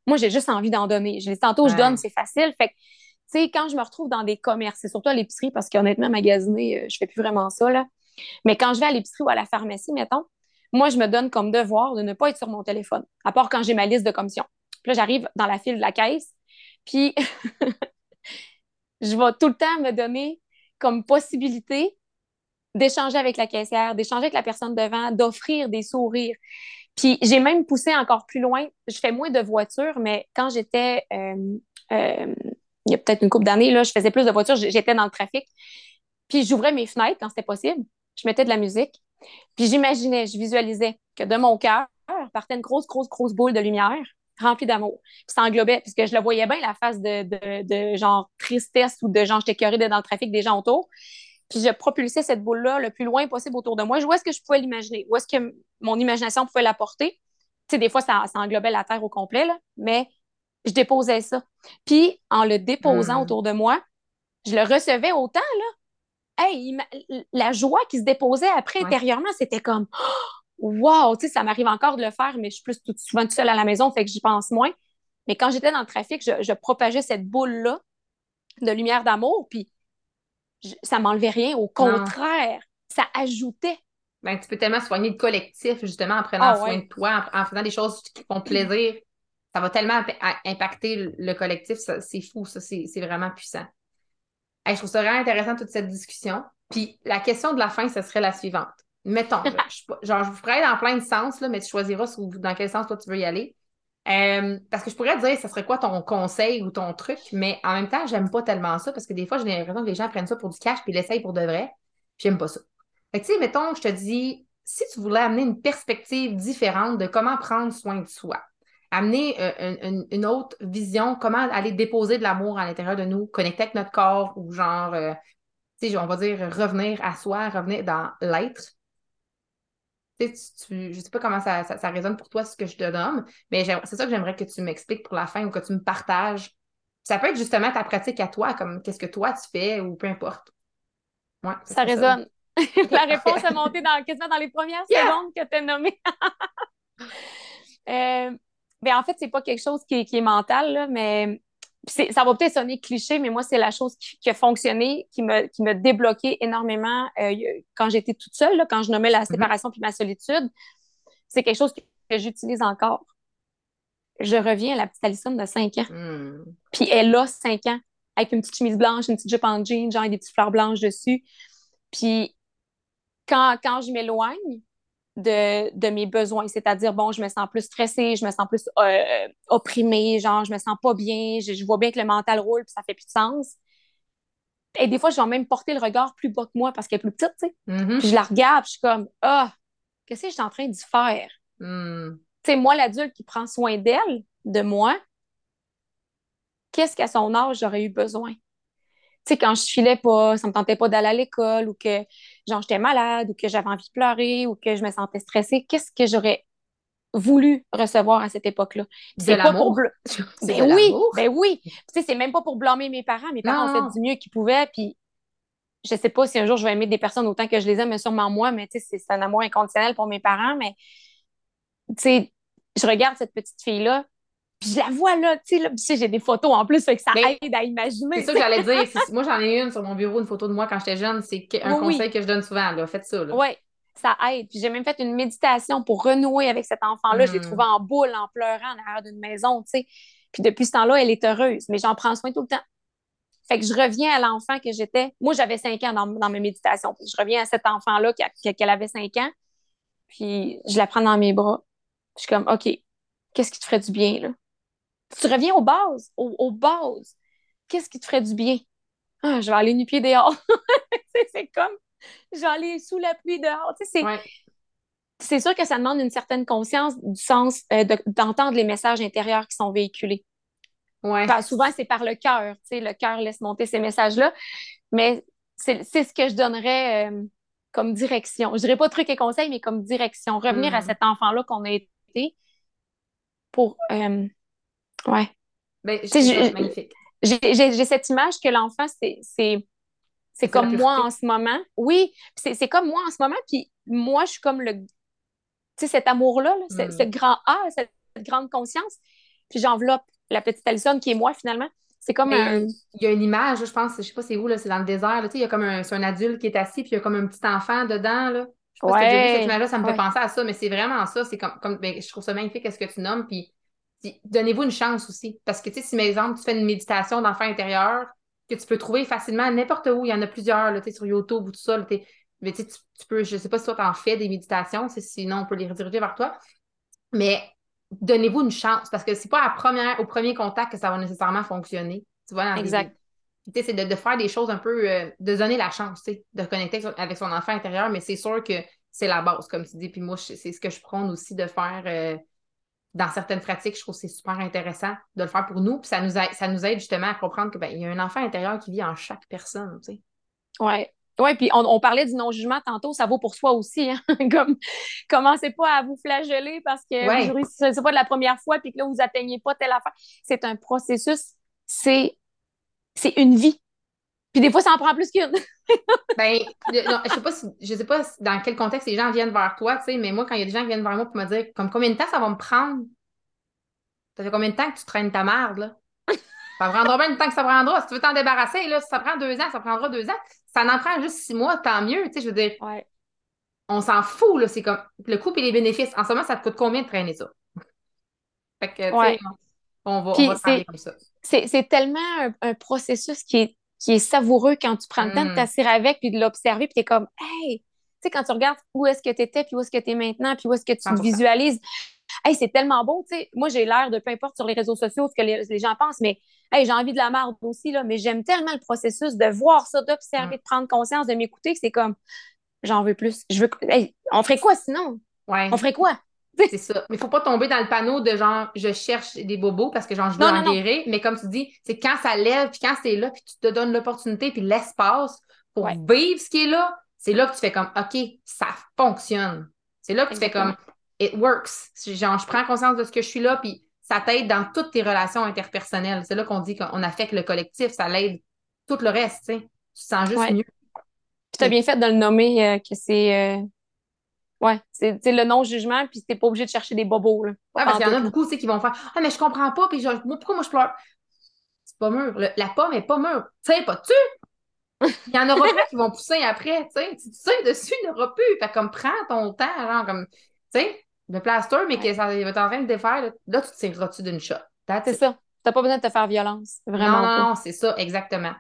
moi, j'ai juste envie d'en donner. Je, tantôt, je donne, c'est facile. Fait que, tu sais, quand je me retrouve dans des commerces, c'est surtout à l'épicerie, parce qu'honnêtement, magasiner, euh, je fais plus vraiment ça, là. Mais quand je vais à l'épicerie ou à la pharmacie, mettons, moi, je me donne comme devoir de ne pas être sur mon téléphone, à part quand j'ai ma liste de commissions. Puis là, j'arrive dans la file de la caisse, puis je vais tout le temps me donner comme possibilité d'échanger avec la caissière, d'échanger avec la personne devant, d'offrir des sourires. Puis j'ai même poussé encore plus loin. Je fais moins de voitures, mais quand j'étais, euh, euh, il y a peut-être une couple d'années, là, je faisais plus de voitures, j'étais dans le trafic. Puis j'ouvrais mes fenêtres quand c'était possible. Je mettais de la musique Puis j'imaginais, je visualisais que de mon cœur partait une grosse, grosse, grosse boule de lumière remplie d'amour. Puis ça englobait, puisque je le voyais bien, la face de, de, genre tristesse ou de genre j'étais curée dans le trafic des gens autour. Puis je propulsais cette boule-là le plus loin possible autour de moi. Où est-ce que je pouvais l'imaginer? Où est-ce que mon imagination pouvait la porter? Tu sais, des fois, ça, ça, englobait la Terre au complet, là, mais je déposais ça. Puis en le déposant hmm. autour de moi, je le recevais autant, là. Hey, la joie qui se déposait après intérieurement, c'était comme Wow! Tu sais, ça m'arrive encore de le faire, mais je suis plus tout, souvent toute seule à la maison, fait que j'y pense moins. Mais quand j'étais dans le trafic, je, je propageais cette boule-là de lumière d'amour, puis ça m'enlevait rien. Au contraire, ça ajoutait. Ben, tu peux tellement soigner le collectif, justement, en prenant ah soin de toi, en, faisant des choses qui font plaisir. Ça va tellement impacter le collectif. C'est fou, ça. C'est vraiment puissant. je trouve ça vraiment intéressant, toute cette discussion. Puis la question de la fin, ce serait la suivante. Mettons, je, genre, je vous ferai dans plein de sens, là, mais tu choisiras dans quel sens toi tu veux y aller. Euh, parce que je pourrais te dire, ça serait quoi ton conseil ou ton truc, mais en même temps, j'aime pas tellement ça parce que des fois, j'ai l'impression que les gens prennent ça pour du cash puis l'essayent pour de vrai. J'aime pas ça. Fait que, tu sais, mettons, je te dis, si tu voulais amener une perspective différente de comment prendre soin de soi, amener euh, une, autre vision, comment aller déposer de l'amour à l'intérieur de nous, connecter avec notre corps ou genre, euh, tu sais, on va dire revenir à soi, revenir dans l'être tu, je sais pas comment ça, ça, résonne pour toi ce que je te donne, mais c'est ça que j'aimerais que tu m'expliques pour la fin ou que tu me partages. Ça peut être justement ta pratique à toi, comme qu'est-ce que toi tu fais ou peu importe. Ouais, ça résonne. la réponse est montée dans, quasiment dans les premières secondes que tu as nommées. euh, ben, en fait, c'est pas quelque chose qui, qui est mental, là, mais ça va peut-être sonner cliché, mais moi, c'est la chose qui, a fonctionné, qui m'a qui débloqué énormément euh, quand j'étais toute seule, quand je nommais la mm-hmm. séparation puis ma solitude. C'est quelque chose que, j'utilise encore. Je reviens à la petite Alison de 5 ans. Mm. Puis elle a 5 ans, avec une petite chemise blanche, une petite jupe en jean, genre des petites fleurs blanches dessus. Puis quand, quand je m'éloigne, de, mes besoins. C'est-à-dire, bon, je me sens plus stressée, je me sens plus euh, opprimée, genre, je me sens pas bien, je, vois bien que le mental roule, puis ça fait plus de sens. Et des fois, je vais même porter le regard plus bas que moi parce qu'elle est plus petite, tu sais. Mm-hmm. Puis je la regarde, puis je suis comme, ah, qu'est-ce que je suis en train d'y faire? Mm. Tu sais, moi, l'adulte qui prend soin d'elle, de moi, qu'est-ce qu'à son âge j'aurais eu besoin? Tu sais, quand je filais pas, ça me tentait pas d'aller à l'école ou que genre j'étais malade ou que j'avais envie de pleurer ou que je me sentais stressée, qu'est-ce que j'aurais voulu recevoir à cette époque-là? C'est pas pour ben oui, ben oui. Tu sais, c'est même pas pour blâmer mes parents. Mes parents ont fait du mieux qu'ils pouvaient, puis je sais pas si un jour je vais aimer des personnes autant que je les aime, mais sûrement moi, mais tu sais, c'est un amour inconditionnel pour mes parents, mais tu sais, je regarde cette petite fille-là, puis je la vois là, tu sais, j'ai des photos en plus, fait que ça aide à imaginer. C'est ça que j'allais dire. Moi, j'en ai une sur mon bureau, une photo de moi quand j'étais jeune. C'est un conseil que je donne souvent, là. Faites ça, Oui, ça aide. Puis j'ai même fait une méditation pour renouer avec cet enfant-là. Je l'ai hmm. trouvé en boule, en pleurant en arrière d'une maison, tu sais. Puis depuis ce temps-là, elle est heureuse, mais j'en prends soin tout le temps. Fait que je reviens à l'enfant que j'étais. Moi, j'avais cinq ans dans, dans mes méditations. Puis je reviens à cet enfant-là qu'elle avait cinq ans. Puis je la prends dans mes bras. je suis comme, OK, qu'est-ce qui te ferait du bien, là? Tu reviens aux bases, aux, bases. Qu'est-ce qui te ferait du bien? Ah, je vais aller nu-pied dehors. c'est comme, je vais aller sous la pluie dehors. c'est sûr que ça demande une certaine conscience du sens euh, d'entendre les messages intérieurs qui sont véhiculés. Ouais. souvent, c'est par le cœur. Le cœur laisse monter ces messages-là. Mais c'est ce que je donnerais euh, comme direction. Je dirais pas truc et conseil, mais comme direction. Revenir à mm. cet enfant-là qu'on a été pour euh, Ouais. Ben, c'est magnifique. J'ai cette image que l'enfant, c'est comme moi en ce moment. Oui, c'est comme moi en ce moment. Puis moi, je suis comme le. Tu sais, cet amour-là, mm. ce, grand A, cette, grande conscience. Puis j'enveloppe la petite Alison qui est moi finalement. C'est comme un... Il y a une image, je pense, je sais pas c'est où, c'est dans le désert. Là, il y a comme un, un adulte qui est assis, puis il y a comme un petit enfant dedans. Là. Je sais pas si vu cette image-là, ça me fait penser à ça, mais c'est vraiment ça. C'est comme, comme ben, je trouve ça magnifique ce que tu nommes. Puis donnez-vous une chance aussi. Parce que, tu sais, si, par exemple, tu fais une méditation d'enfant intérieur, que tu peux trouver facilement n'importe où, il y en a plusieurs, là, sur YouTube ou tout ça, mais tu, tu peux, je sais pas si toi, tu en fais des méditations, sinon on peut les rediriger vers toi, mais donnez-vous une chance, parce que c'est pas à première, au premier contact que ça va nécessairement fonctionner. Tu vois, exact. C'est de, de, faire des choses un peu, euh, de donner la chance, de connecter avec son enfant intérieur, mais c'est sûr que c'est la base, comme tu dis. Puis moi, c'est ce que je prône aussi de faire euh, dans certaines pratiques. Je trouve que c'est super intéressant de le faire pour nous. Puis ça nous aide, ça nous aide justement à comprendre qu'il ben, y a un enfant intérieur qui vit en chaque personne. Tu sais. Ouais. Oui, puis on, parlait du non-jugement tantôt, ça vaut pour soi aussi. Hein? Comme, commencez pas à vous flageller parce que ouais. c'est pas de la première fois, puis que là, vous atteignez pas telle affaire. C'est un processus, c'est une vie. Puis des fois, ça en prend plus qu'une. ben, je sais pas je sais pas dans quel contexte les gens viennent vers toi, tu sais, mais moi, quand il y a des gens qui viennent vers moi pour me dire comme combien de temps ça va me prendre? Ça fait combien de temps que tu traînes ta merde, là? Ça prendra bien le temps que ça prendra. Si tu veux t'en débarrasser, là, si ça prend deux ans, ça prendra deux ans. Ça en prend juste six mois, tant mieux. Tu sais, je veux dire, on s'en fout, là. C'est comme le coût et les bénéfices. En ce moment, ça te coûte combien de traîner ça? Fait que, tu sais, on va, on va comme ça. C'est tellement un, processus qui est, qui est savoureux quand tu prends le temps de mm. t'asseoir avec puis de l'observer, puis tu es comme, hey, tu sais, quand tu regardes où est-ce que tu étais, puis où est-ce que tu es maintenant, puis où est-ce que tu te visualises, hey, c'est tellement beau, tu sais. Moi, j'ai l'air de peu importe sur les réseaux sociaux ce que les, gens pensent, mais hey, j'ai envie de la marde aussi, là, mais j'aime tellement le processus de voir ça, d'observer, mm. de prendre conscience, de m'écouter, que c'est comme, j'en veux plus. Je veux, on ferait quoi sinon? Ouais. On ferait quoi? C'est ça. Mais il faut pas tomber dans le panneau de genre, je cherche des bobos parce que genre, je veux en guérir. Mais comme tu dis, c'est quand ça lève, puis quand c'est là, puis tu te donnes l'opportunité, puis l'espace pour vivre ce qui est là, c'est là que tu fais comme, OK, ça fonctionne. C'est là que tu fais comme, it works. Genre, je prends conscience de ce que je suis là, puis ça t'aide dans toutes tes relations interpersonnelles. C'est là qu'on dit qu'on affecte le collectif, ça l'aide tout le reste, tu sais. Tu te sens juste mieux. Puis as bien fait de le nommer euh, que c'est. Euh, ouais, c'est le non-jugement, puis t'es pas obligé de chercher des bobos. Là, ouais, parce qu'il y en a beaucoup aussi qui vont faire Ah, mais je comprends pas, puis genre, pourquoi moi je pleure? C'est pas mûr. la pomme est pas mûre. Tu sais, pas tu? Il y en aura pas qui vont pousser après, tu sais. Si tu sais dessus, il n'y aura plus. Fait comme prends ton temps, genre, comme, tu sais, de plaster, mais que ça va être en train de défaire, là, tu te tireras-tu d'une shot. C'est ça. Tu n'as pas besoin de te faire violence. Vraiment. Non, non, c'est ça, exactement.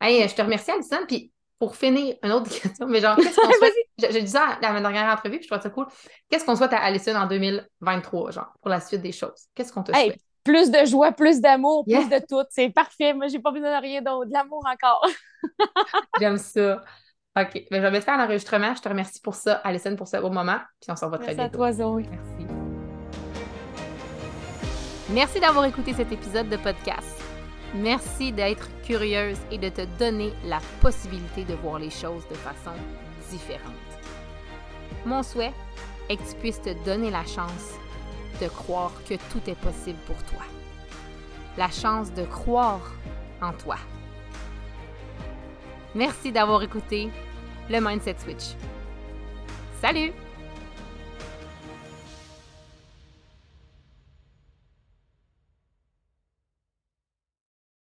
Hey, je te remercie, Alison. Puis pour finir, une autre question, mais genre, qu'est-ce qu'on souhaite? J'ai dit ça dans la dernière entrevue, puis je trouve ça cool. Qu'est-ce qu'on souhaite à Alison en 2023, genre, pour la suite des choses? Qu'est-ce qu'on te souhaite? Plus de joie, plus d'amour, plus de tout. C'est parfait. Moi, j'ai pas besoin de rien d'autre. De l'amour encore. J'aime ça. OK. Ben, je vais faire l'enregistrement. Je te remercie pour ça, Alison, pour ce beau moment. Puis on s'en va très bientôt. Merci à toi, Zoé. Merci. Merci d'avoir écouté cet épisode de podcast. Merci d'être curieuse et de te donner la possibilité de voir les choses de façon différente. Mon souhait est que tu puisses te donner la chance de croire que tout est possible pour toi. La chance de croire en toi. Merci d'avoir écouté le Mindset Switch. Salut